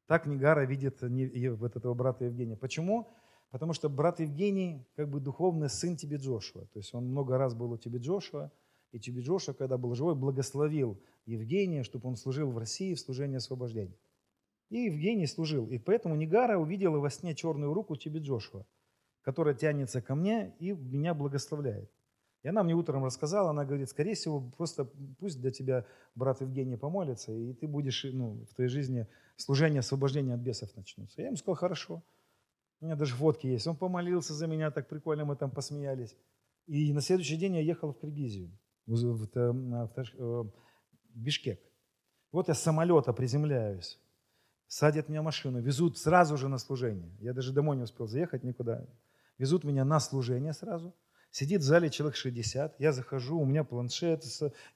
Так Нигара видит вот этого брата Евгения. Почему? Потому что брат Евгений как бы духовный сын тебе Джошуа. То есть он много раз был у тебе Джошуа, и тебе Джошуа, когда был живой, благословил Евгения, чтобы он служил в России в служении освобождения. И Евгений служил. И поэтому Нигара увидела во сне черную руку тебе Джошуа, которая тянется ко мне и меня благословляет. И она мне утром рассказала, она говорит, скорее всего, просто пусть для тебя брат Евгений помолится, и ты будешь, ну, в твоей жизни служение освобождения от бесов начнется. Я ему сказал, хорошо. У меня даже фотки есть. Он помолился за меня, так прикольно мы там посмеялись. И на следующий день я ехал в Киргизию, в, в, в, в э, Бишкек. Вот я с самолета приземляюсь, садят меня машину, везут сразу же на служение. Я даже домой не успел заехать никуда. Везут меня на служение сразу – Сидит в зале человек 60, я захожу, у меня планшет,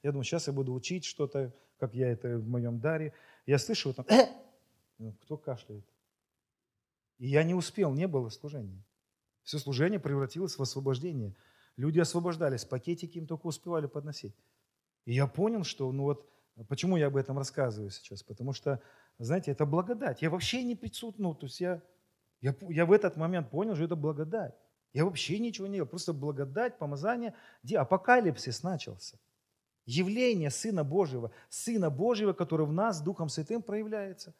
я думаю, сейчас я буду учить что-то, как я это в моем даре. Я слышу вот там, э! Ну, кто кашляет? И я не успел, не было служения. Все служение превратилось в освобождение. Люди освобождались, пакетики им только успевали подносить. И я понял, что, ну вот, почему я об этом рассказываю сейчас? Потому что, знаете, это благодать. Я вообще не присутствую, ну, то есть я, я, я в этот момент понял, что это благодать. Я вообще ничего не делал, просто благодать, помазание. Где апокалипсис начался. Явление Сына Божьего, Сына Божьего, который в нас Духом Святым проявляется.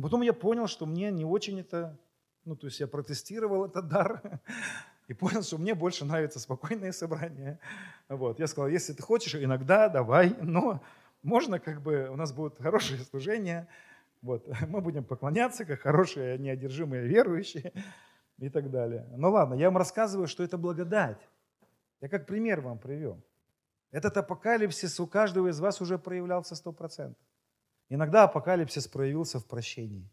Потом я понял, что мне не очень это, ну, то есть я протестировал этот дар и понял, что мне больше нравится спокойное собрание. Вот. Я сказал, если ты хочешь, иногда давай, но можно как бы, у нас будет хорошее служение, вот, мы будем поклоняться, как хорошие неодержимые верующие и так далее. Ну ладно, я вам рассказываю, что это благодать. Я как пример вам привел. Этот апокалипсис у каждого из вас уже проявлялся сто процентов. Иногда апокалипсис проявился в прощении.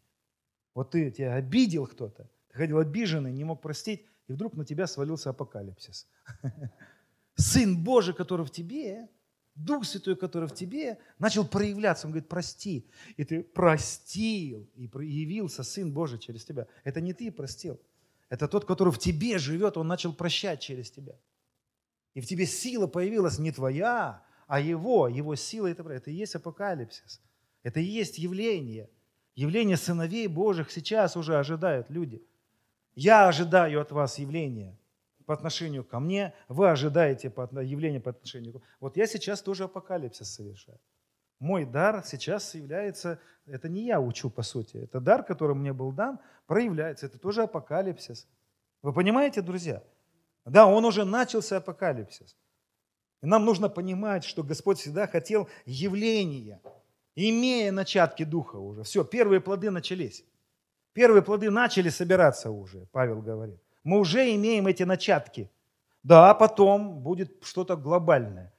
Вот ты, тебя обидел кто-то, ты ходил обиженный, не мог простить, и вдруг на тебя свалился апокалипсис. Сын Божий, который в тебе, Дух Святой, который в тебе, начал проявляться. Он говорит, прости. И ты простил, и явился Сын Божий через тебя. Это не ты простил. Это тот, который в тебе живет, он начал прощать через тебя. И в тебе сила появилась не твоя, а его, его сила. Это, это и есть апокалипсис. Это и есть явление. Явление сыновей Божьих сейчас уже ожидают люди. Я ожидаю от вас явления по отношению ко мне, вы ожидаете явления по отношению к. Вот я сейчас тоже апокалипсис совершаю. Мой дар сейчас является, это не я учу по сути, это дар, который мне был дан, проявляется. Это тоже апокалипсис. Вы понимаете, друзья? Да, он уже начался апокалипсис. И нам нужно понимать, что Господь всегда хотел явления, имея начатки Духа уже. Все, первые плоды начались. Первые плоды начали собираться уже, Павел говорит. Мы уже имеем эти начатки. Да, потом будет что-то глобальное.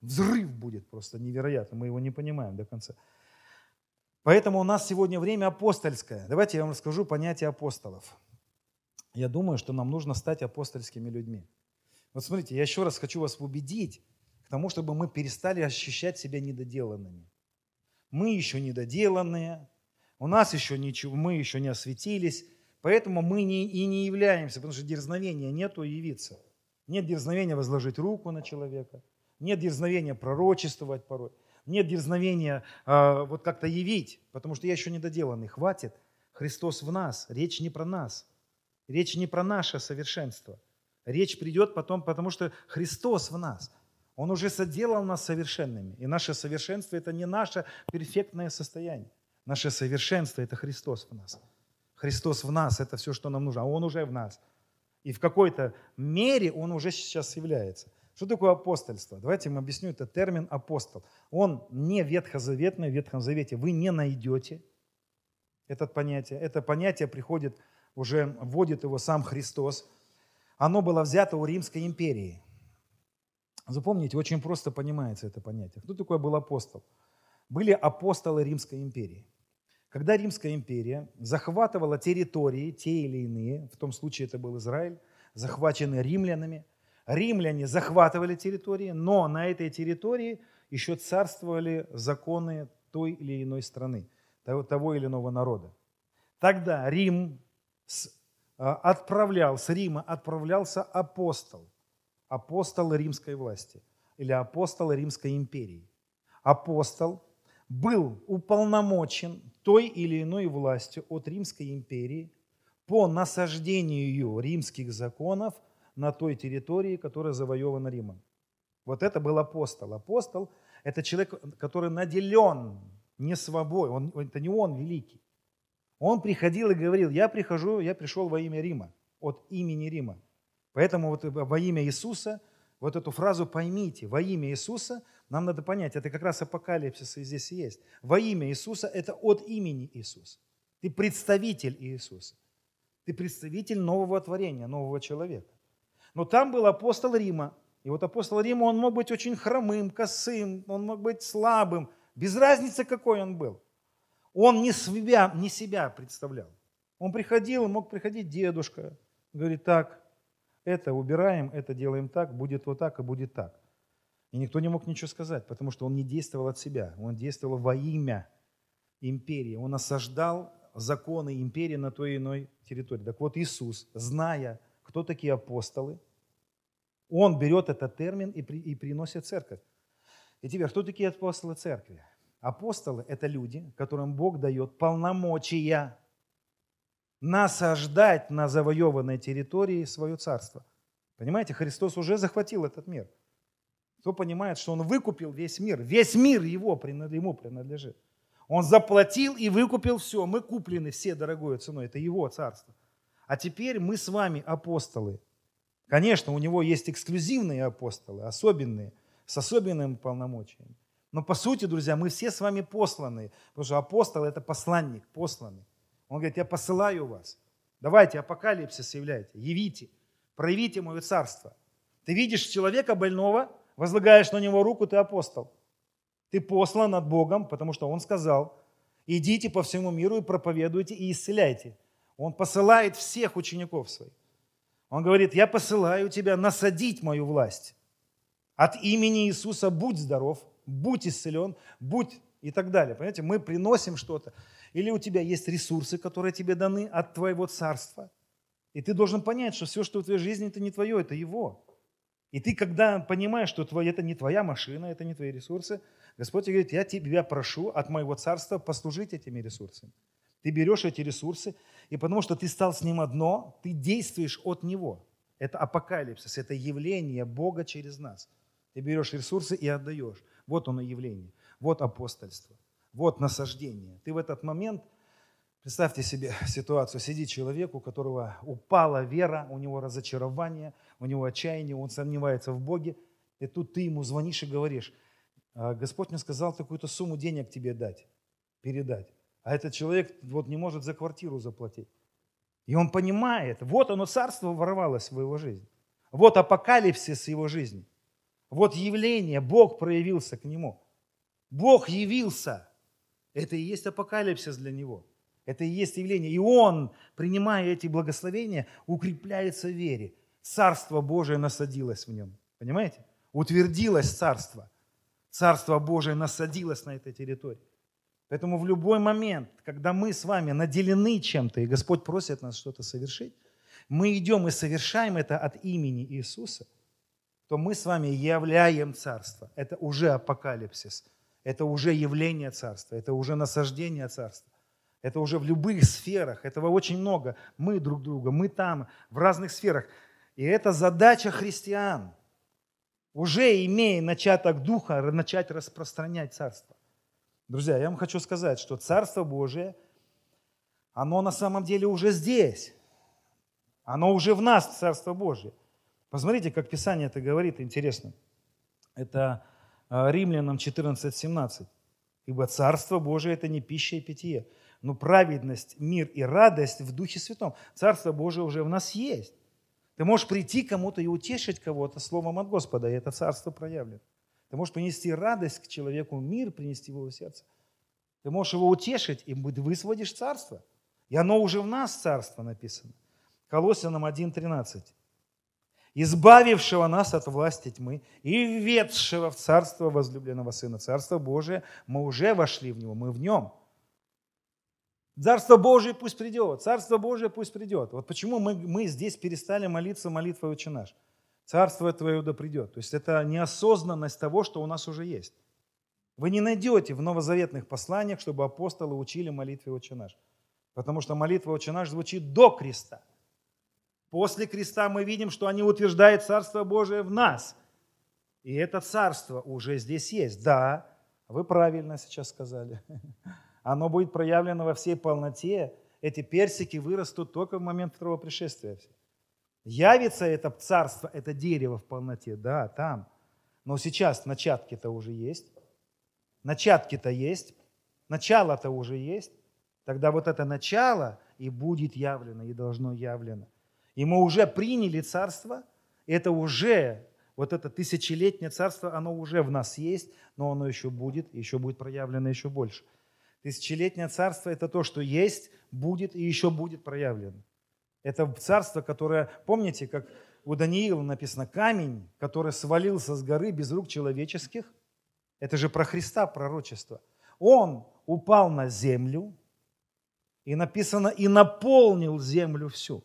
Взрыв будет просто невероятно, мы его не понимаем до конца. Поэтому у нас сегодня время апостольское. Давайте я вам расскажу понятие апостолов. Я думаю, что нам нужно стать апостольскими людьми. Вот смотрите, я еще раз хочу вас убедить к тому, чтобы мы перестали ощущать себя недоделанными. Мы еще недоделанные, у нас еще ничего, мы еще не осветились, поэтому мы не, и не являемся, потому что дерзновения нету явиться. Нет дерзновения возложить руку на человека – нет дерзновения пророчествовать порой. Нет дерзновения э, вот как-то явить, потому что я еще недоделанный. Хватит. Христос в нас. Речь не про нас. Речь не про наше совершенство. Речь придет потом, потому что Христос в нас. Он уже соделал нас совершенными. И наше совершенство – это не наше перфектное состояние. Наше совершенство – это Христос в нас. Христос в нас – это все, что нам нужно. А Он уже в нас. И в какой-то мере Он уже сейчас является. Что такое апостольство? Давайте я вам объясню, это термин апостол. Он не ветхозаветный, в Ветхом Завете вы не найдете это понятие. Это понятие приходит, уже вводит его сам Христос. оно было взято у Римской империи. Запомните, очень просто понимается это понятие. Кто такой был апостол? Были апостолы Римской империи. Когда Римская империя захватывала территории, те или иные, в том случае это был Израиль, захваченный римлянами, римляне захватывали территории, но на этой территории еще царствовали законы той или иной страны, того, того или иного народа. Тогда Рим а, отправлял, с Рима отправлялся апостол, апостол римской власти или апостол Римской империи. Апостол был уполномочен той или иной властью от Римской империи по насаждению римских законов на той территории, которая завоевана Римом. Вот это был апостол. Апостол – это человек, который наделен не свобой, он, это не он великий. Он приходил и говорил, я прихожу, я пришел во имя Рима, от имени Рима. Поэтому вот во имя Иисуса, вот эту фразу поймите, во имя Иисуса, нам надо понять, это как раз апокалипсис и здесь есть. Во имя Иисуса – это от имени Иисуса. Ты представитель Иисуса. Ты представитель нового творения, нового человека. Но там был апостол Рима. И вот апостол Рима, он мог быть очень хромым, косым, он мог быть слабым, без разницы, какой он был. Он не себя, не себя представлял. Он приходил, мог приходить дедушка, говорит, так, это убираем, это делаем так, будет вот так и будет так. И никто не мог ничего сказать, потому что он не действовал от себя, он действовал во имя империи. Он осаждал законы империи на той или иной территории. Так вот Иисус, зная, кто такие апостолы, он берет этот термин и, при, и приносит церковь. И теперь, кто такие апостолы церкви? Апостолы – это люди, которым Бог дает полномочия насаждать на завоеванной территории свое царство. Понимаете, Христос уже захватил этот мир. Кто понимает, что Он выкупил весь мир, весь мир его, ему принадлежит. Он заплатил и выкупил все. Мы куплены все дорогой ценой. Это Его царство. А теперь мы с вами апостолы. Конечно, у Него есть эксклюзивные апостолы, особенные, с особенными полномочиями. Но по сути, друзья, мы все с вами посланы, потому что апостол – это посланник, посланный. Он говорит, я посылаю вас. Давайте апокалипсис являйте, явите, проявите мое царство. Ты видишь человека больного, возлагаешь на него руку, ты апостол. Ты послан от Богом, потому что Он сказал, идите по всему миру и проповедуйте и исцеляйте. Он посылает всех учеников своих. Он говорит, я посылаю тебя насадить мою власть. От имени Иисуса будь здоров, будь исцелен, будь и так далее. Понимаете, мы приносим что-то. Или у тебя есть ресурсы, которые тебе даны от твоего царства. И ты должен понять, что все, что в твоей жизни, это не твое, это его. И ты, когда понимаешь, что твое, это не твоя машина, это не твои ресурсы, Господь говорит, я тебя прошу от моего царства послужить этими ресурсами. Ты берешь эти ресурсы, и потому что ты стал с ним одно, ты действуешь от него. Это апокалипсис, это явление Бога через нас. Ты берешь ресурсы и отдаешь. Вот оно явление, вот апостольство, вот насаждение. Ты в этот момент, представьте себе ситуацию, сидит человек, у которого упала вера, у него разочарование, у него отчаяние, он сомневается в Боге, и тут ты ему звонишь и говоришь, «А, Господь мне сказал такую-то сумму денег тебе дать, передать. А этот человек вот не может за квартиру заплатить. И он понимает, вот оно царство ворвалось в его жизнь. Вот апокалипсис его жизни. Вот явление, Бог проявился к нему. Бог явился. Это и есть апокалипсис для него. Это и есть явление. И он, принимая эти благословения, укрепляется в вере. Царство Божие насадилось в нем. Понимаете? Утвердилось царство. Царство Божие насадилось на этой территории. Поэтому в любой момент, когда мы с вами наделены чем-то, и Господь просит нас что-то совершить, мы идем и совершаем это от имени Иисуса – то мы с вами являем царство. Это уже апокалипсис. Это уже явление царства. Это уже насаждение царства. Это уже в любых сферах. Этого очень много. Мы друг друга, мы там, в разных сферах. И это задача христиан. Уже имея начаток духа, начать распространять царство. Друзья, я вам хочу сказать, что Царство Божие, оно на самом деле уже здесь. Оно уже в нас, Царство Божие. Посмотрите, как Писание это говорит, интересно. Это а, Римлянам 14:17. Ибо Царство Божие – это не пища и питье, но праведность, мир и радость в Духе Святом. Царство Божие уже в нас есть. Ты можешь прийти кому-то и утешить кого-то словом от Господа, и это царство проявлено. Ты можешь принести радость к человеку, мир принести в его сердце. Ты можешь его утешить, и высвободишь царство. И оно уже в нас царство написано. Колоссянам 1.13 избавившего нас от власти тьмы и введшего в царство возлюбленного Сына. Царство Божие, мы уже вошли в него, мы в нем. Царство Божие пусть придет, Царство Божие пусть придет. Вот почему мы, мы здесь перестали молиться молитвой «Отче наш». Царство Твое да придет. То есть это неосознанность того, что у нас уже есть. Вы не найдете в новозаветных посланиях, чтобы апостолы учили молитве «Отче наш». Потому что молитва «Отче наш» звучит до креста. После креста мы видим, что они утверждают Царство Божие в нас. И это Царство уже здесь есть. Да, вы правильно сейчас сказали. Оно будет проявлено во всей полноте. Эти персики вырастут только в момент второго пришествия. Явится это царство, это дерево в полноте, да, там. Но сейчас начатки-то уже есть. Начатки-то есть. Начало-то уже есть. Тогда вот это начало и будет явлено, и должно явлено. И мы уже приняли царство, это уже, вот это тысячелетнее царство, оно уже в нас есть, но оно еще будет, еще будет проявлено еще больше. Тысячелетнее царство – это то, что есть, будет и еще будет проявлено. Это царство, которое, помните, как у Даниила написано, камень, который свалился с горы без рук человеческих, это же про Христа пророчество. Он упал на землю, и написано, и наполнил землю всю.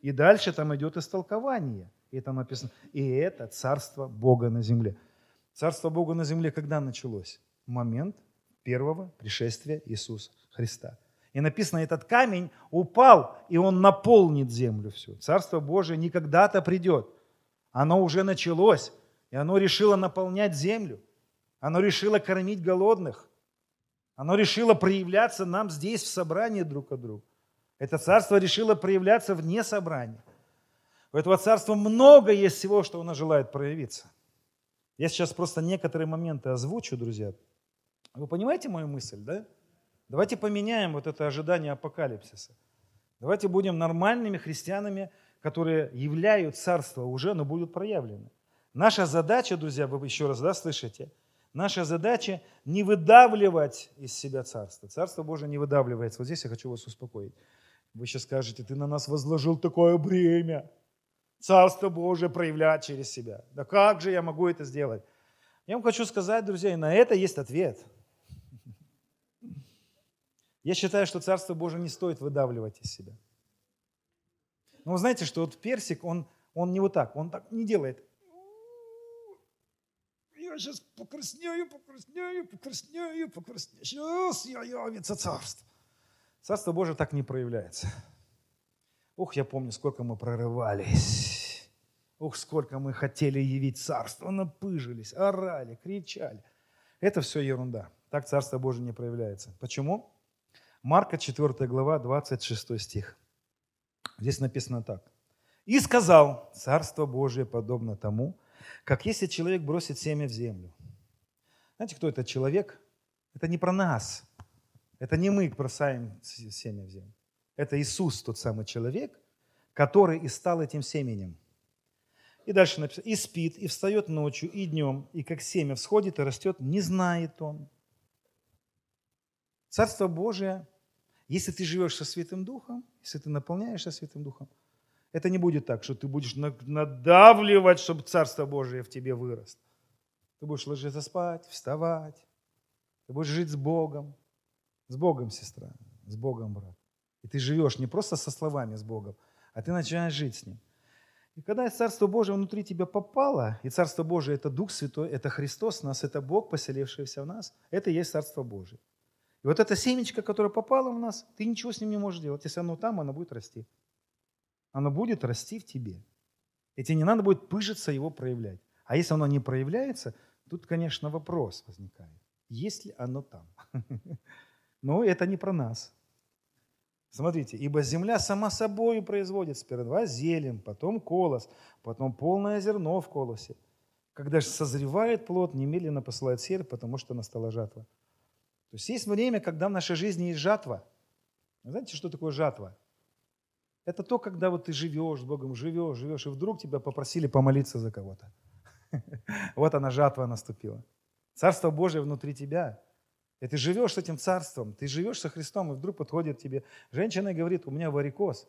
И дальше там идет истолкование. И там написано, и это царство Бога на земле. Царство Бога на земле когда началось? Момент первого пришествия Иисуса Христа. И написано, этот камень упал, и он наполнит землю всю. Царство Божие не когда-то придет. Оно уже началось, и оно решило наполнять землю. Оно решило кормить голодных. Оно решило проявляться нам здесь в собрании друг от друга. Это царство решило проявляться вне собрания. У этого царства много есть всего, что оно желает проявиться. Я сейчас просто некоторые моменты озвучу, друзья. Вы понимаете мою мысль, да? Давайте поменяем вот это ожидание апокалипсиса. Давайте будем нормальными христианами, которые являют царство уже, но будут проявлены. Наша задача, друзья, вы еще раз да, слышите, наша задача не выдавливать из себя царство. Царство Божие не выдавливается. Вот здесь я хочу вас успокоить. Вы сейчас скажете, ты на нас возложил такое бремя. Царство Божие проявлять через себя. Да как же я могу это сделать? Я вам хочу сказать, друзья, и на это есть ответ. Я считаю, что Царство Божие не стоит выдавливать из себя. Но вы знаете, что вот персик, он, он не вот так, он так не делает. Я сейчас покраснею, покраснею, покраснею, покраснею. Сейчас я явится царство. Царство Божие так не проявляется. Ух, я помню, сколько мы прорывались. Ух, сколько мы хотели явить царство, напыжились, орали, кричали. Это все ерунда. Так Царство Божие не проявляется. Почему? Марка 4 глава, 26 стих. Здесь написано так. «И сказал, Царство Божие подобно тому, как если человек бросит семя в землю». Знаете, кто этот человек? Это не про нас. Это не мы бросаем семя в землю. Это Иисус, тот самый человек, который и стал этим семенем. И дальше написано, и спит, и встает ночью, и днем, и как семя всходит и растет, не знает он. Царство Божие, если ты живешь со Святым Духом, если ты наполняешься Святым Духом, это не будет так, что ты будешь надавливать, чтобы Царство Божие в тебе выросло. Ты будешь ложиться спать, вставать, ты будешь жить с Богом, с Богом, сестра, с Богом, брат. И ты живешь не просто со словами с Богом, а ты начинаешь жить с Ним. И когда Царство Божие внутри тебя попало, и Царство Божие – это Дух Святой, это Христос нас, это Бог, поселившийся в нас, это и есть Царство Божие. И вот эта семечко, которая попала в нас, ты ничего с ним не можешь делать. Если оно там, оно будет расти. Оно будет расти в тебе. И тебе не надо будет пыжиться его проявлять. А если оно не проявляется, тут, конечно, вопрос возникает. Есть ли оно там? Но это не про нас. Смотрите, ибо земля сама собой производит сперва зелень, потом колос, потом полное зерно в колосе. Когда же созревает плод, немедленно посылает серп, потому что настала жатва. То есть есть время, когда в нашей жизни есть жатва. Знаете, что такое жатва? Это то, когда вот ты живешь с Богом, живешь, живешь, и вдруг тебя попросили помолиться за кого-то. Вот она, жатва наступила. Царство Божие внутри тебя. И ты живешь с этим царством, ты живешь со Христом, и вдруг подходит тебе женщина и говорит, у меня варикоз,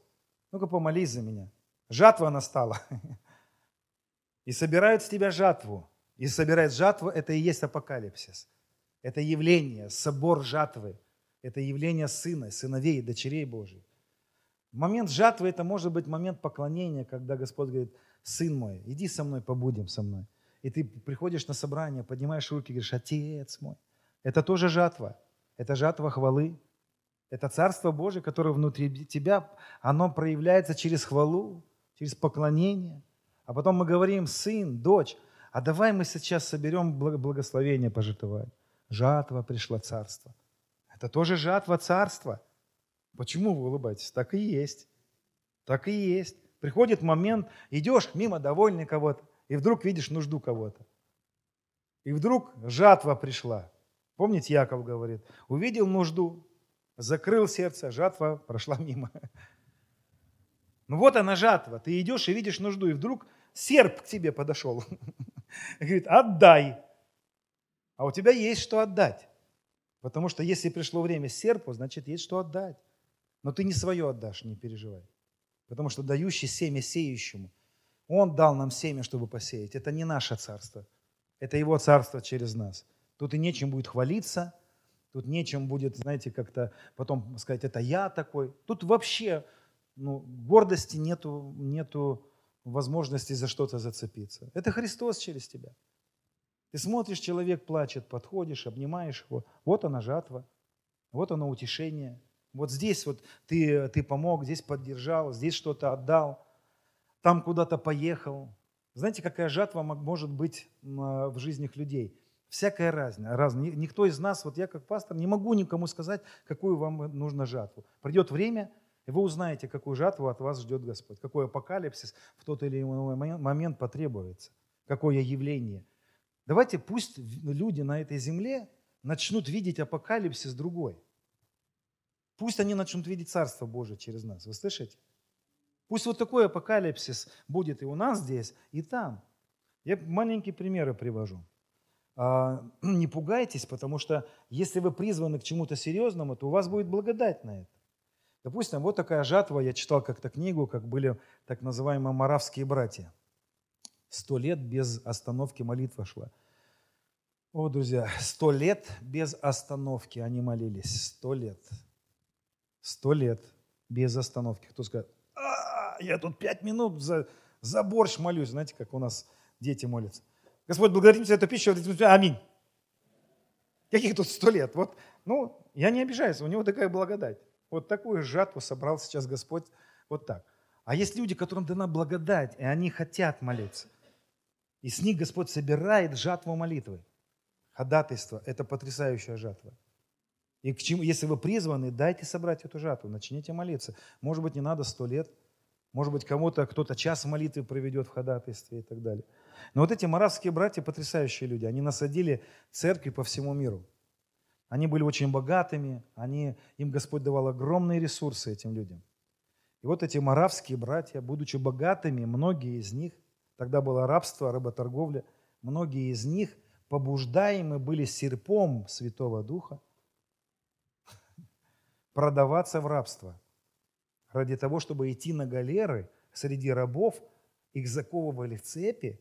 ну-ка помолись за меня. Жатва настала. И собирают с тебя жатву. И собирает жатву, это и есть апокалипсис. Это явление, собор жатвы. Это явление сына, сыновей, дочерей Божьих. Момент жатвы – это может быть момент поклонения, когда Господь говорит, сын мой, иди со мной, побудем со мной. И ты приходишь на собрание, поднимаешь руки и говоришь, отец мой. Это тоже жатва. Это жатва хвалы. Это Царство Божие, которое внутри тебя, оно проявляется через хвалу, через поклонение. А потом мы говорим, сын, дочь, а давай мы сейчас соберем благословение пожитывать. Жатва пришла царство. Это тоже жатва царства. Почему вы улыбаетесь? Так и есть. Так и есть. Приходит момент, идешь мимо довольный кого-то, и вдруг видишь нужду кого-то. И вдруг жатва пришла. Помните, Яков говорит, увидел нужду, закрыл сердце, жатва прошла мимо. Ну вот она жатва, ты идешь и видишь нужду, и вдруг серп к тебе подошел. Говорит, отдай. А у тебя есть что отдать. Потому что если пришло время серпу, значит есть что отдать. Но ты не свое отдашь, не переживай. Потому что дающий семя сеющему, он дал нам семя, чтобы посеять. Это не наше царство. Это его царство через нас. Тут и нечем будет хвалиться, тут нечем будет, знаете, как-то потом сказать, это я такой. Тут вообще ну, гордости нету, нету возможности за что-то зацепиться. Это Христос через тебя. Ты смотришь, человек плачет, подходишь, обнимаешь его. Вот она жатва, вот оно утешение. Вот здесь вот ты, ты помог, здесь поддержал, здесь что-то отдал, там куда-то поехал. Знаете, какая жатва может быть в жизнях людей? Всякая разная. разная. Никто из нас, вот я как пастор, не могу никому сказать, какую вам нужно жатву. Придет время, и вы узнаете, какую жатву от вас ждет Господь, какой апокалипсис в тот или иной момент потребуется, какое явление. Давайте пусть люди на этой земле начнут видеть апокалипсис другой. Пусть они начнут видеть Царство Божие через нас. Вы слышите? Пусть вот такой апокалипсис будет и у нас здесь, и там. Я маленькие примеры привожу. А, не пугайтесь, потому что если вы призваны к чему-то серьезному, то у вас будет благодать на это. Допустим, вот такая жатва, я читал как-то книгу, как были так называемые маравские братья. Сто лет без остановки молитва шла. О, друзья, сто лет без остановки они молились. Сто лет. Сто лет без остановки. Кто скажет, а, я тут пять минут за, за борщ молюсь. Знаете, как у нас дети молятся. Господь, благодарим за эту пищу. Аминь. Каких тут сто лет? Вот, ну, я не обижаюсь, у него такая благодать. Вот такую жатву собрал сейчас Господь вот так. А есть люди, которым дана благодать, и они хотят молиться. И с них Господь собирает жатву молитвы. Ходатайство – это потрясающая жатва. И к чему, если вы призваны, дайте собрать эту жатву, начните молиться. Может быть, не надо сто лет, может быть, кому-то кто-то час молитвы проведет в ходатайстве и так далее. Но вот эти маравские братья потрясающие люди. Они насадили церкви по всему миру. Они были очень богатыми, они, им Господь давал огромные ресурсы этим людям. И вот эти маравские братья, будучи богатыми, многие из них, тогда было рабство, работорговля, многие из них побуждаемы были серпом Святого Духа продаваться в рабство ради того, чтобы идти на галеры среди рабов, их заковывали в цепи,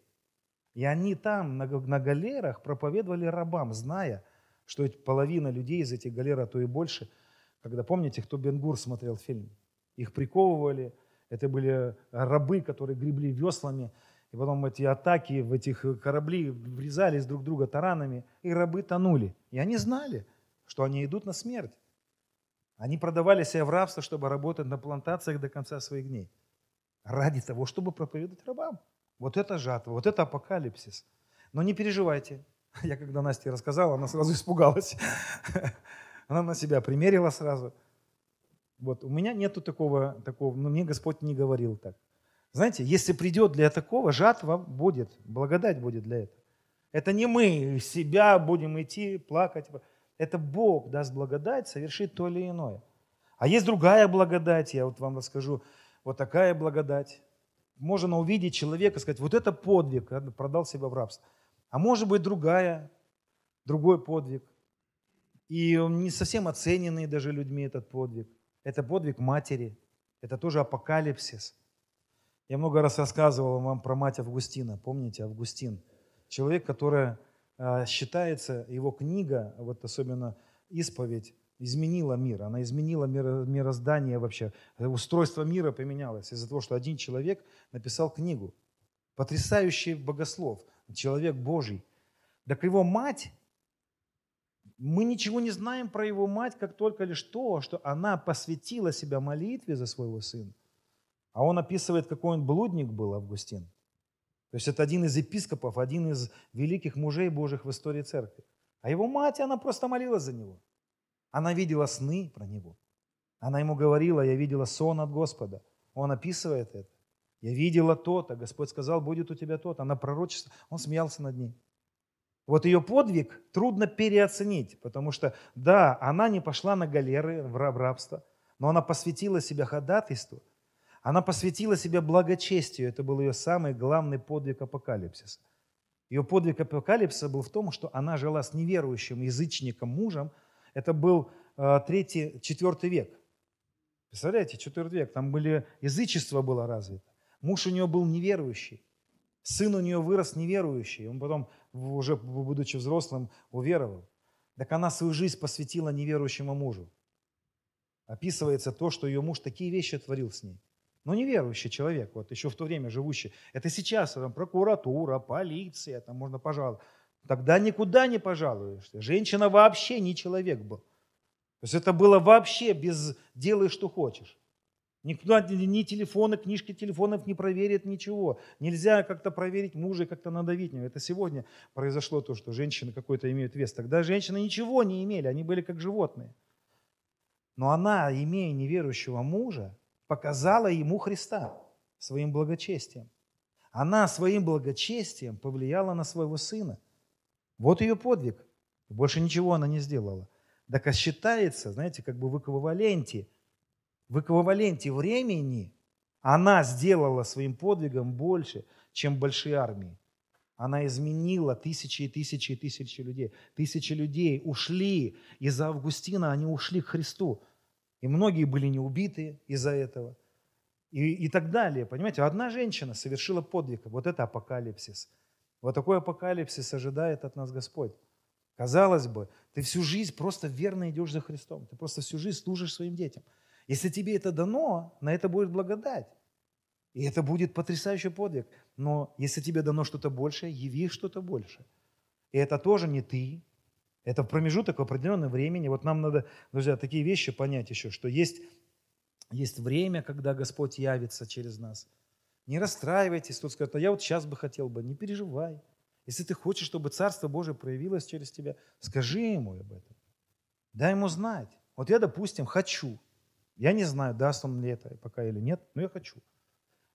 и они там на, на галерах проповедовали рабам, зная, что половина людей из этих галер, а то и больше, когда, помните, кто Бенгур смотрел фильм, их приковывали, это были рабы, которые гребли веслами, и потом эти атаки в этих корабли врезались друг друга таранами, и рабы тонули. И они знали, что они идут на смерть. Они продавали себя в рабство, чтобы работать на плантациях до конца своих дней. Ради того, чтобы проповедовать рабам. Вот это жатва, вот это апокалипсис. Но не переживайте, Я когда Насте рассказал, она сразу испугалась. Она на себя примерила сразу. Вот, у меня нету такого, такого, но мне Господь не говорил так. Знаете, если придет для такого, жатва будет, благодать будет для этого. Это не мы себя будем идти, плакать. Это Бог даст благодать, совершит то или иное. А есть другая благодать, я вот вам расскажу. вот такая благодать. Можно увидеть человека, сказать, вот это подвиг, продал себя в рабство. А может быть другая, другой подвиг. И не совсем оцененный даже людьми этот подвиг. Это подвиг матери, это тоже апокалипсис. Я много раз рассказывал вам про мать Августина. Помните, Августин? Человек, который а, считается, его книга, вот особенно исповедь, изменила мир. Она изменила мироздание вообще. Устройство мира поменялось из-за того, что один человек написал книгу. Потрясающий богослов, человек Божий. Так его мать, мы ничего не знаем про его мать, как только лишь то, что она посвятила себя молитве за своего сына. А он описывает, какой он блудник был, Августин. То есть это один из епископов, один из великих мужей Божьих в истории церкви. А его мать, она просто молилась за него. Она видела сны про него. Она ему говорила, я видела сон от Господа. Он описывает это. Я видела то-то, Господь сказал, будет у тебя то-то. Она пророчество, он смеялся над ней. Вот ее подвиг трудно переоценить, потому что, да, она не пошла на галеры в рабство, но она посвятила себя ходатайству, она посвятила себя благочестию. Это был ее самый главный подвиг апокалипсиса. Ее подвиг апокалипсиса был в том, что она жила с неверующим язычником мужем. Это был э, третий, четвертый век. Представляете, четвертый век. Там были, язычество было развито. Муж у нее был неверующий. Сын у нее вырос неверующий. Он потом, уже будучи взрослым, уверовал. Так она свою жизнь посвятила неверующему мужу. Описывается то, что ее муж такие вещи творил с ней. Но неверующий человек, вот еще в то время живущий. Это сейчас там, прокуратура, полиция, там можно пожаловаться. Тогда никуда не пожалуешься. Женщина вообще не человек был. То есть это было вообще без «делай, что хочешь». Никто ни телефоны, книжки телефонов не проверит, ничего. Нельзя как-то проверить мужа как-то надавить на него. Это сегодня произошло то, что женщины какой-то имеют вес. Тогда женщины ничего не имели, они были как животные. Но она, имея неверующего мужа, показала ему Христа своим благочестием. Она своим благочестием повлияла на своего сына. Вот ее подвиг. Больше ничего она не сделала. Так а считается, знаете, как бы в эквиваленте – в эквиваленте времени она сделала своим подвигом больше, чем большие армии. Она изменила тысячи и тысячи и тысячи людей. Тысячи людей ушли из-за Августина, они ушли к Христу. И многие были не убиты из-за этого. И, и так далее. Понимаете, одна женщина совершила подвиг. Вот это апокалипсис. Вот такой апокалипсис ожидает от нас Господь. Казалось бы, ты всю жизнь просто верно идешь за Христом. Ты просто всю жизнь служишь своим детям. Если тебе это дано, на это будет благодать. И это будет потрясающий подвиг. Но если тебе дано что-то большее, яви что-то больше. И это тоже не ты. Это в промежуток в определенное времени. Вот нам надо, друзья, такие вещи понять еще, что есть, есть время, когда Господь явится через нас. Не расстраивайтесь, тут скажет, а я вот сейчас бы хотел бы, не переживай. Если ты хочешь, чтобы Царство Божие проявилось через тебя, скажи Ему об этом. Дай Ему знать. Вот я, допустим, хочу – я не знаю, даст он мне это пока или нет, но я хочу.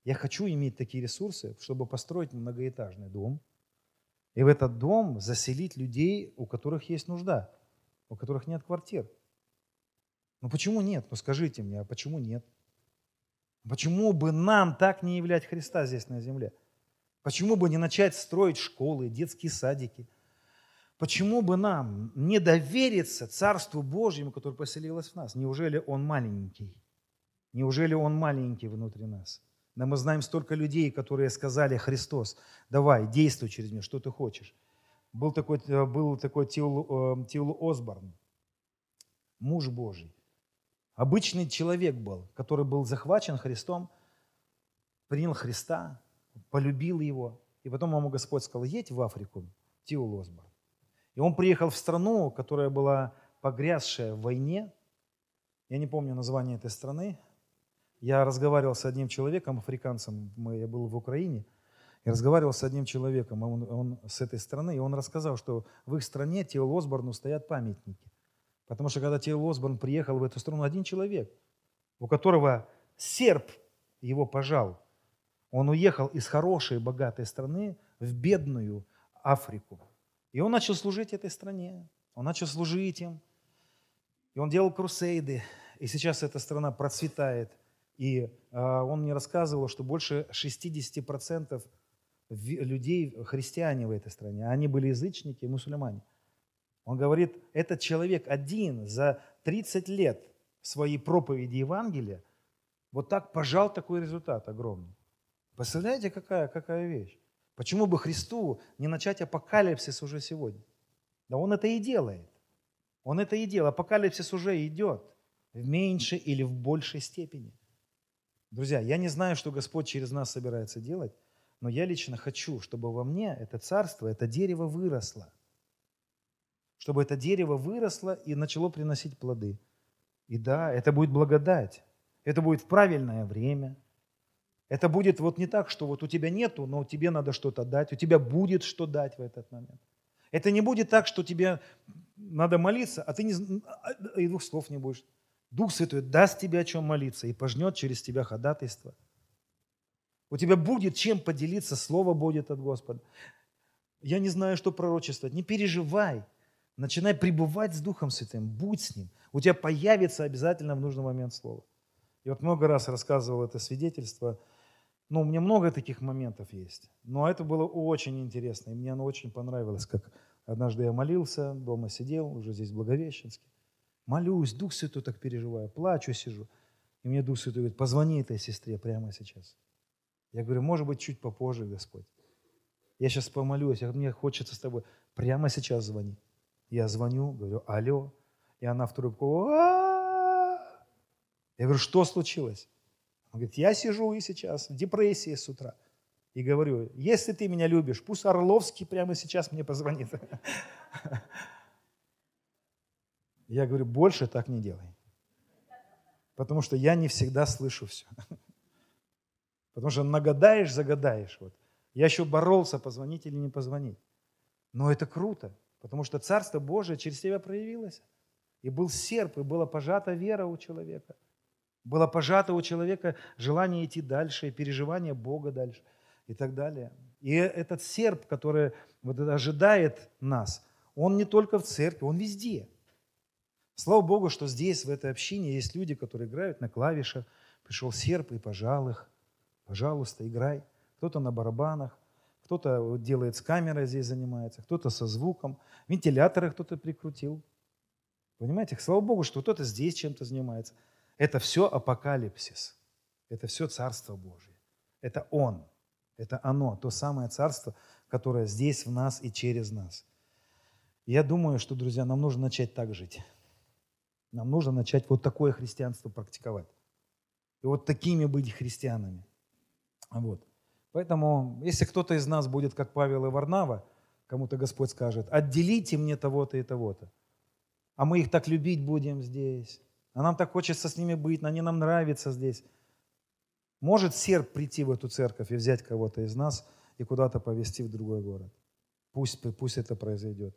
Я хочу иметь такие ресурсы, чтобы построить многоэтажный дом, и в этот дом заселить людей, у которых есть нужда, у которых нет квартир. Ну почему нет? Ну скажите мне, а почему нет? Почему бы нам так не являть Христа здесь на земле? Почему бы не начать строить школы, детские садики – Почему бы нам не довериться Царству Божьему, которое поселилось в нас? Неужели Он маленький? Неужели Он маленький внутри нас? Да мы знаем столько людей, которые сказали, Христос, давай, действуй через меня, что ты хочешь. Был такой, э, был такой Тил, э, Тил Осборн, муж Божий. Обычный человек был, который был захвачен Христом, принял Христа, полюбил Его. И потом ему Господь сказал, едь в Африку, Тил Осборн. И он приехал в страну, которая была погрязшая в войне. Я не помню название этой страны. Я разговаривал с одним человеком, африканцем, я был в Украине, и разговаривал с одним человеком, он, он с этой страны, и он рассказал, что в их стране Тео Осборну стоят памятники. Потому что когда Тео Осборн приехал в эту страну, один человек, у которого серп его пожал, он уехал из хорошей, богатой страны в бедную Африку. И он начал служить этой стране, он начал служить им, и он делал крусейды, и сейчас эта страна процветает, И а, он мне рассказывал, что больше 60% людей христиане в этой стране. Они были язычники и мусульмане. Он говорит, этот человек один за 30 лет своей проповеди Евангелия вот так пожал такой результат огромный. Представляете, какая, какая вещь? Почему бы Христу не начать апокалипсис уже сегодня? Да Он это и делает. Он это и делает. Апокалипсис уже идет в меньшей или в большей степени. Друзья, я не знаю, что Господь через нас собирается делать, но я лично хочу, чтобы во мне это царство, это дерево выросло. Чтобы это дерево выросло и начало приносить плоды. И да, это будет благодать. Это будет в правильное время. Это будет вот не так, что вот у тебя нету, но тебе надо что-то дать. У тебя будет что дать в этот момент. Это не будет так, что тебе надо молиться, а ты не, а, и двух слов не будешь. Дух Святой даст тебе о чем молиться и пожнет через тебя ходатайство. У тебя будет чем поделиться, слово будет от Господа. Я не знаю, что пророчествовать. Не переживай. Начинай пребывать с Духом Святым, будь с Ним. У тебя появится обязательно в нужный момент слово. И вот много раз рассказывал это свидетельство. Ну, у меня много таких моментов есть. Но это было очень интересно, и мне оно очень понравилось, как однажды я молился, дома сидел, уже здесь в Благовещенске. Молюсь, Дух Святой так переживаю, плачу, сижу. И мне Дух Святой говорит, позвони этой сестре прямо сейчас. Я говорю, может быть, чуть попозже, Господь. Я сейчас помолюсь, мне хочется с тобой. Прямо сейчас звони. Я звоню, говорю, алло. И она в трубку, я говорю, что случилось? Он говорит, я сижу и сейчас в депрессии с утра. И говорю, если ты меня любишь, пусть Орловский прямо сейчас мне позвонит. Я говорю, больше так не делай. Потому что я не всегда слышу все. Потому что нагадаешь, загадаешь. Вот. Я еще боролся, позвонить или не позвонить. Но это круто, потому что Царство Божие через тебя проявилось. И был серп, и была пожата вера у человека. Было пожато у человека желание идти дальше, и переживание Бога дальше, и так далее. И этот серп, который вот ожидает нас, он не только в церкви, он везде. Слава Богу, что здесь, в этой общине, есть люди, которые играют на клавишах. Пришел серп и пожал их. Пожалуйста, играй. Кто-то на барабанах, кто-то делает с камерой здесь занимается, кто-то со звуком. Вентиляторы кто-то прикрутил. Понимаете, слава Богу, что кто-то здесь чем-то занимается. Это все апокалипсис. Это все Царство Божие. Это Он. Это оно, то самое Царство, которое здесь в нас и через нас. я думаю, что, друзья, нам нужно начать так жить. Нам нужно начать вот такое христианство практиковать. И вот такими быть христианами. Вот. Поэтому, если кто-то из нас будет, как Павел и Варнава, кому-то Господь скажет, отделите мне того-то и того-то, а мы их так любить будем здесь, а нам так хочется с ними быть, они нам нравятся здесь. Может серп прийти в эту церковь и взять кого-то из нас и куда-то повезти в другой город. Пусть, пусть это произойдет.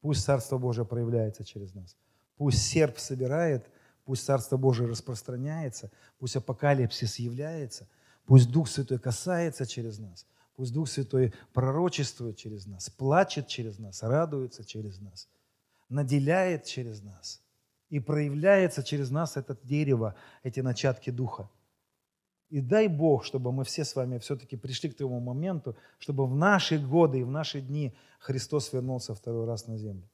Пусть Царство Божие проявляется через нас. Пусть серп собирает, пусть Царство Божие распространяется, пусть апокалипсис является, пусть Дух Святой касается через нас, пусть Дух Святой пророчествует через нас, плачет через нас, радуется через нас, наделяет через нас. И проявляется через нас это дерево, эти начатки Духа. И дай Бог, чтобы мы все с вами все-таки пришли к тому моменту, чтобы в наши годы и в наши дни Христос вернулся второй раз на землю.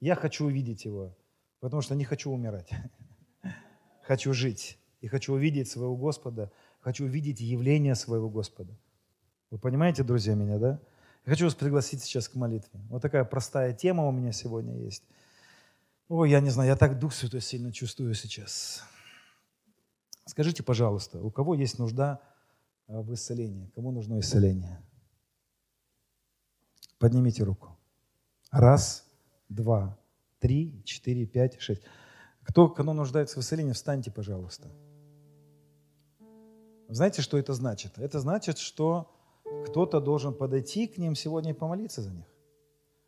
Я хочу увидеть Его потому что не хочу умирать. Хочу жить и хочу увидеть своего Господа, хочу увидеть явление своего Господа. Вы понимаете, друзья, меня, да? Я хочу вас пригласить сейчас к молитве. Вот такая простая тема у меня сегодня есть. Ой, я не знаю, я так Дух Святой сильно чувствую сейчас. Скажите, пожалуйста, у кого есть нужда э, в исцелении? Кому нужно исцеление? Поднимите руку. Раз, два, три, четыре, пять, шесть. Кто, кому нуждается в исцелении, встаньте, пожалуйста. Знаете, что это значит? Это значит, что кто-то должен подойти к ним сегодня и помолиться за них.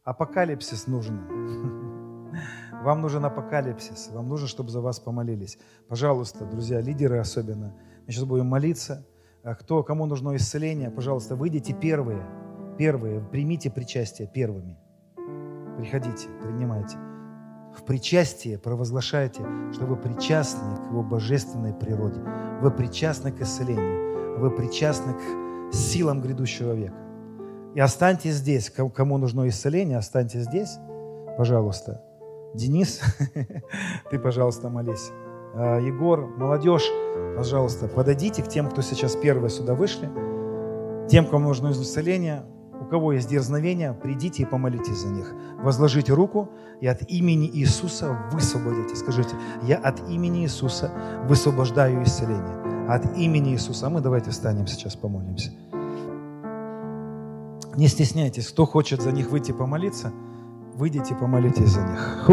Апокалипсис нужен. Вам нужен апокалипсис. Вам нужно, чтобы за вас помолились. Пожалуйста, друзья, лидеры особенно. Мы сейчас будем молиться. А кто, кому нужно исцеление, пожалуйста, выйдите первые. Первые. Примите причастие первыми. Приходите, принимайте. В причастии провозглашайте, что вы причастны к Его божественной природе. Вы причастны к исцелению. Вы причастны к силам грядущего века. И останьтесь здесь. Кому нужно исцеление, останьтесь здесь, пожалуйста. Денис, ты, пожалуйста, молись. А, Егор, молодежь, пожалуйста, подойдите к тем, кто сейчас первые сюда вышли, тем, кому нужно исцеление, у кого есть дерзновение, придите и помолитесь за них. Возложите руку и от имени Иисуса высвободите. Скажите, я от имени Иисуса высвобождаю исцеление. От имени Иисуса. А мы давайте встанем сейчас, помолимся. Не стесняйтесь, кто хочет за них выйти помолиться, выйдите помолитесь за них.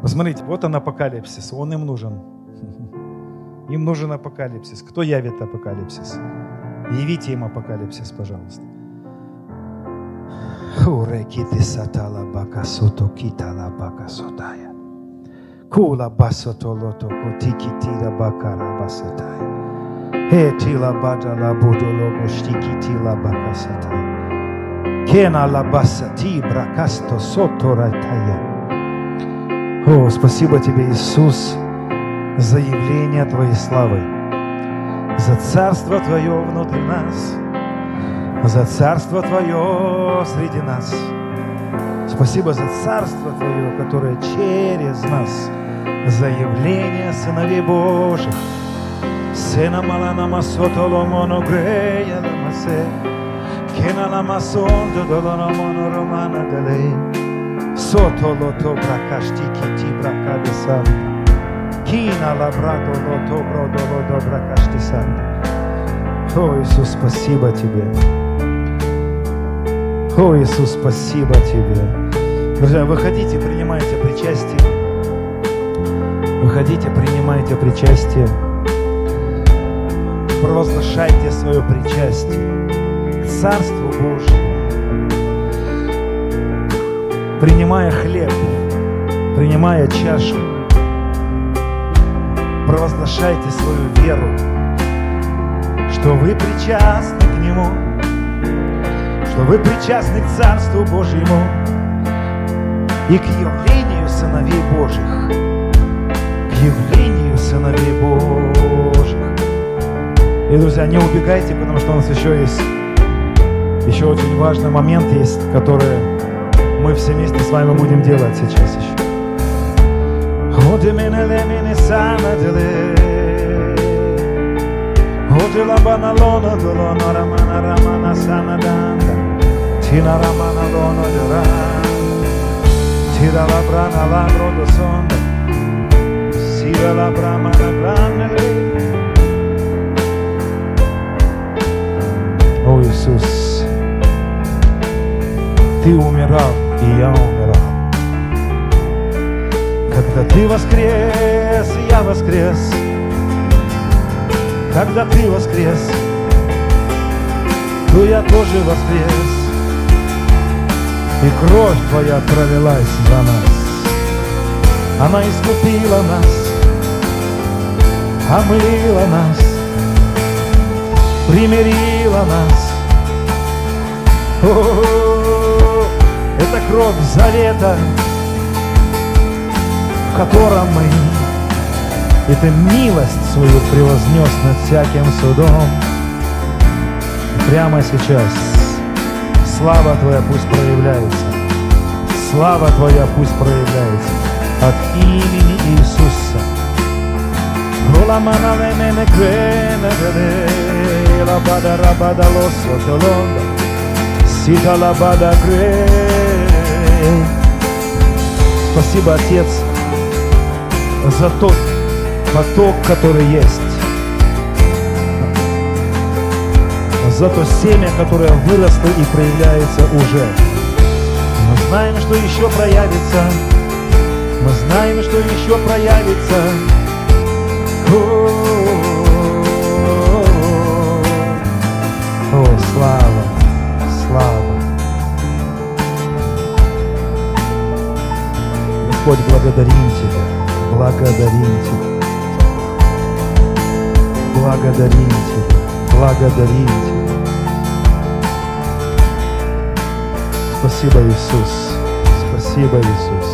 Посмотрите, вот он апокалипсис, он им нужен. Им нужен апокалипсис. Кто явит апокалипсис? Явите им апокалипсис, пожалуйста. Хурекити сатала бака сото китала бака сотая. Кула басото лото котики тира бакара басатая. He tila bada la budo logo штики тила бака сатая. Кена la басати бракасто сото райтая. О, спасибо тебе, Иисус, за явление Твоей славы за Царство Твое внутри нас, за Царство Твое среди нас. Спасибо за Царство Твое, которое через нас, за явление сыновей Божьих. Сена малана масотоло моногрея ламасе, кена ламасон додолоно моноромана далей, сотоло то бракаштики ти бракадесан. Кина лабрадо лото бродо лодо бракаштисан. О, Иисус, спасибо Тебе. О, Иисус, спасибо Тебе. Друзья, выходите, принимайте причастие. Выходите, принимайте причастие. Провозглашайте свое причастие к Царству Божьему. Принимая хлеб, принимая чашу, провозглашайте свою веру, что вы причастны к Нему, что вы причастны к Царству Божьему и к явлению сыновей Божьих, к явлению сыновей Божьих. И, друзья, не убегайте, потому что у нас еще есть еще очень важный момент есть, который мы все вместе с вами будем делать сейчас еще. Odemenele samadele Odela bana lona dolona ramana ramana sanadanda Tina ramana lona doran Tira la brana labro do sonda Sira la brana grande branele Oh Jesus. Teu mirar e honra Когда ты воскрес, я воскрес. Когда ты воскрес, то я тоже воскрес. И кровь твоя пролилась за нас. Она искупила нас, омыла нас, примирила нас. О, это кровь завета, в котором мы это милость свою превознес над всяким судом. И прямо сейчас слава Твоя пусть проявляется, слава Твоя пусть проявляется от имени Иисуса. Спасибо, Отец, за тот поток, который есть, за то семя, которое выросло и проявляется уже. Мы знаем, что еще проявится, мы знаем, что еще проявится. О, слава, слава. Господь, благодарим Тебя Тебя, благодарим Тебя. Спасибо, Иисус. Спасибо, Иисус.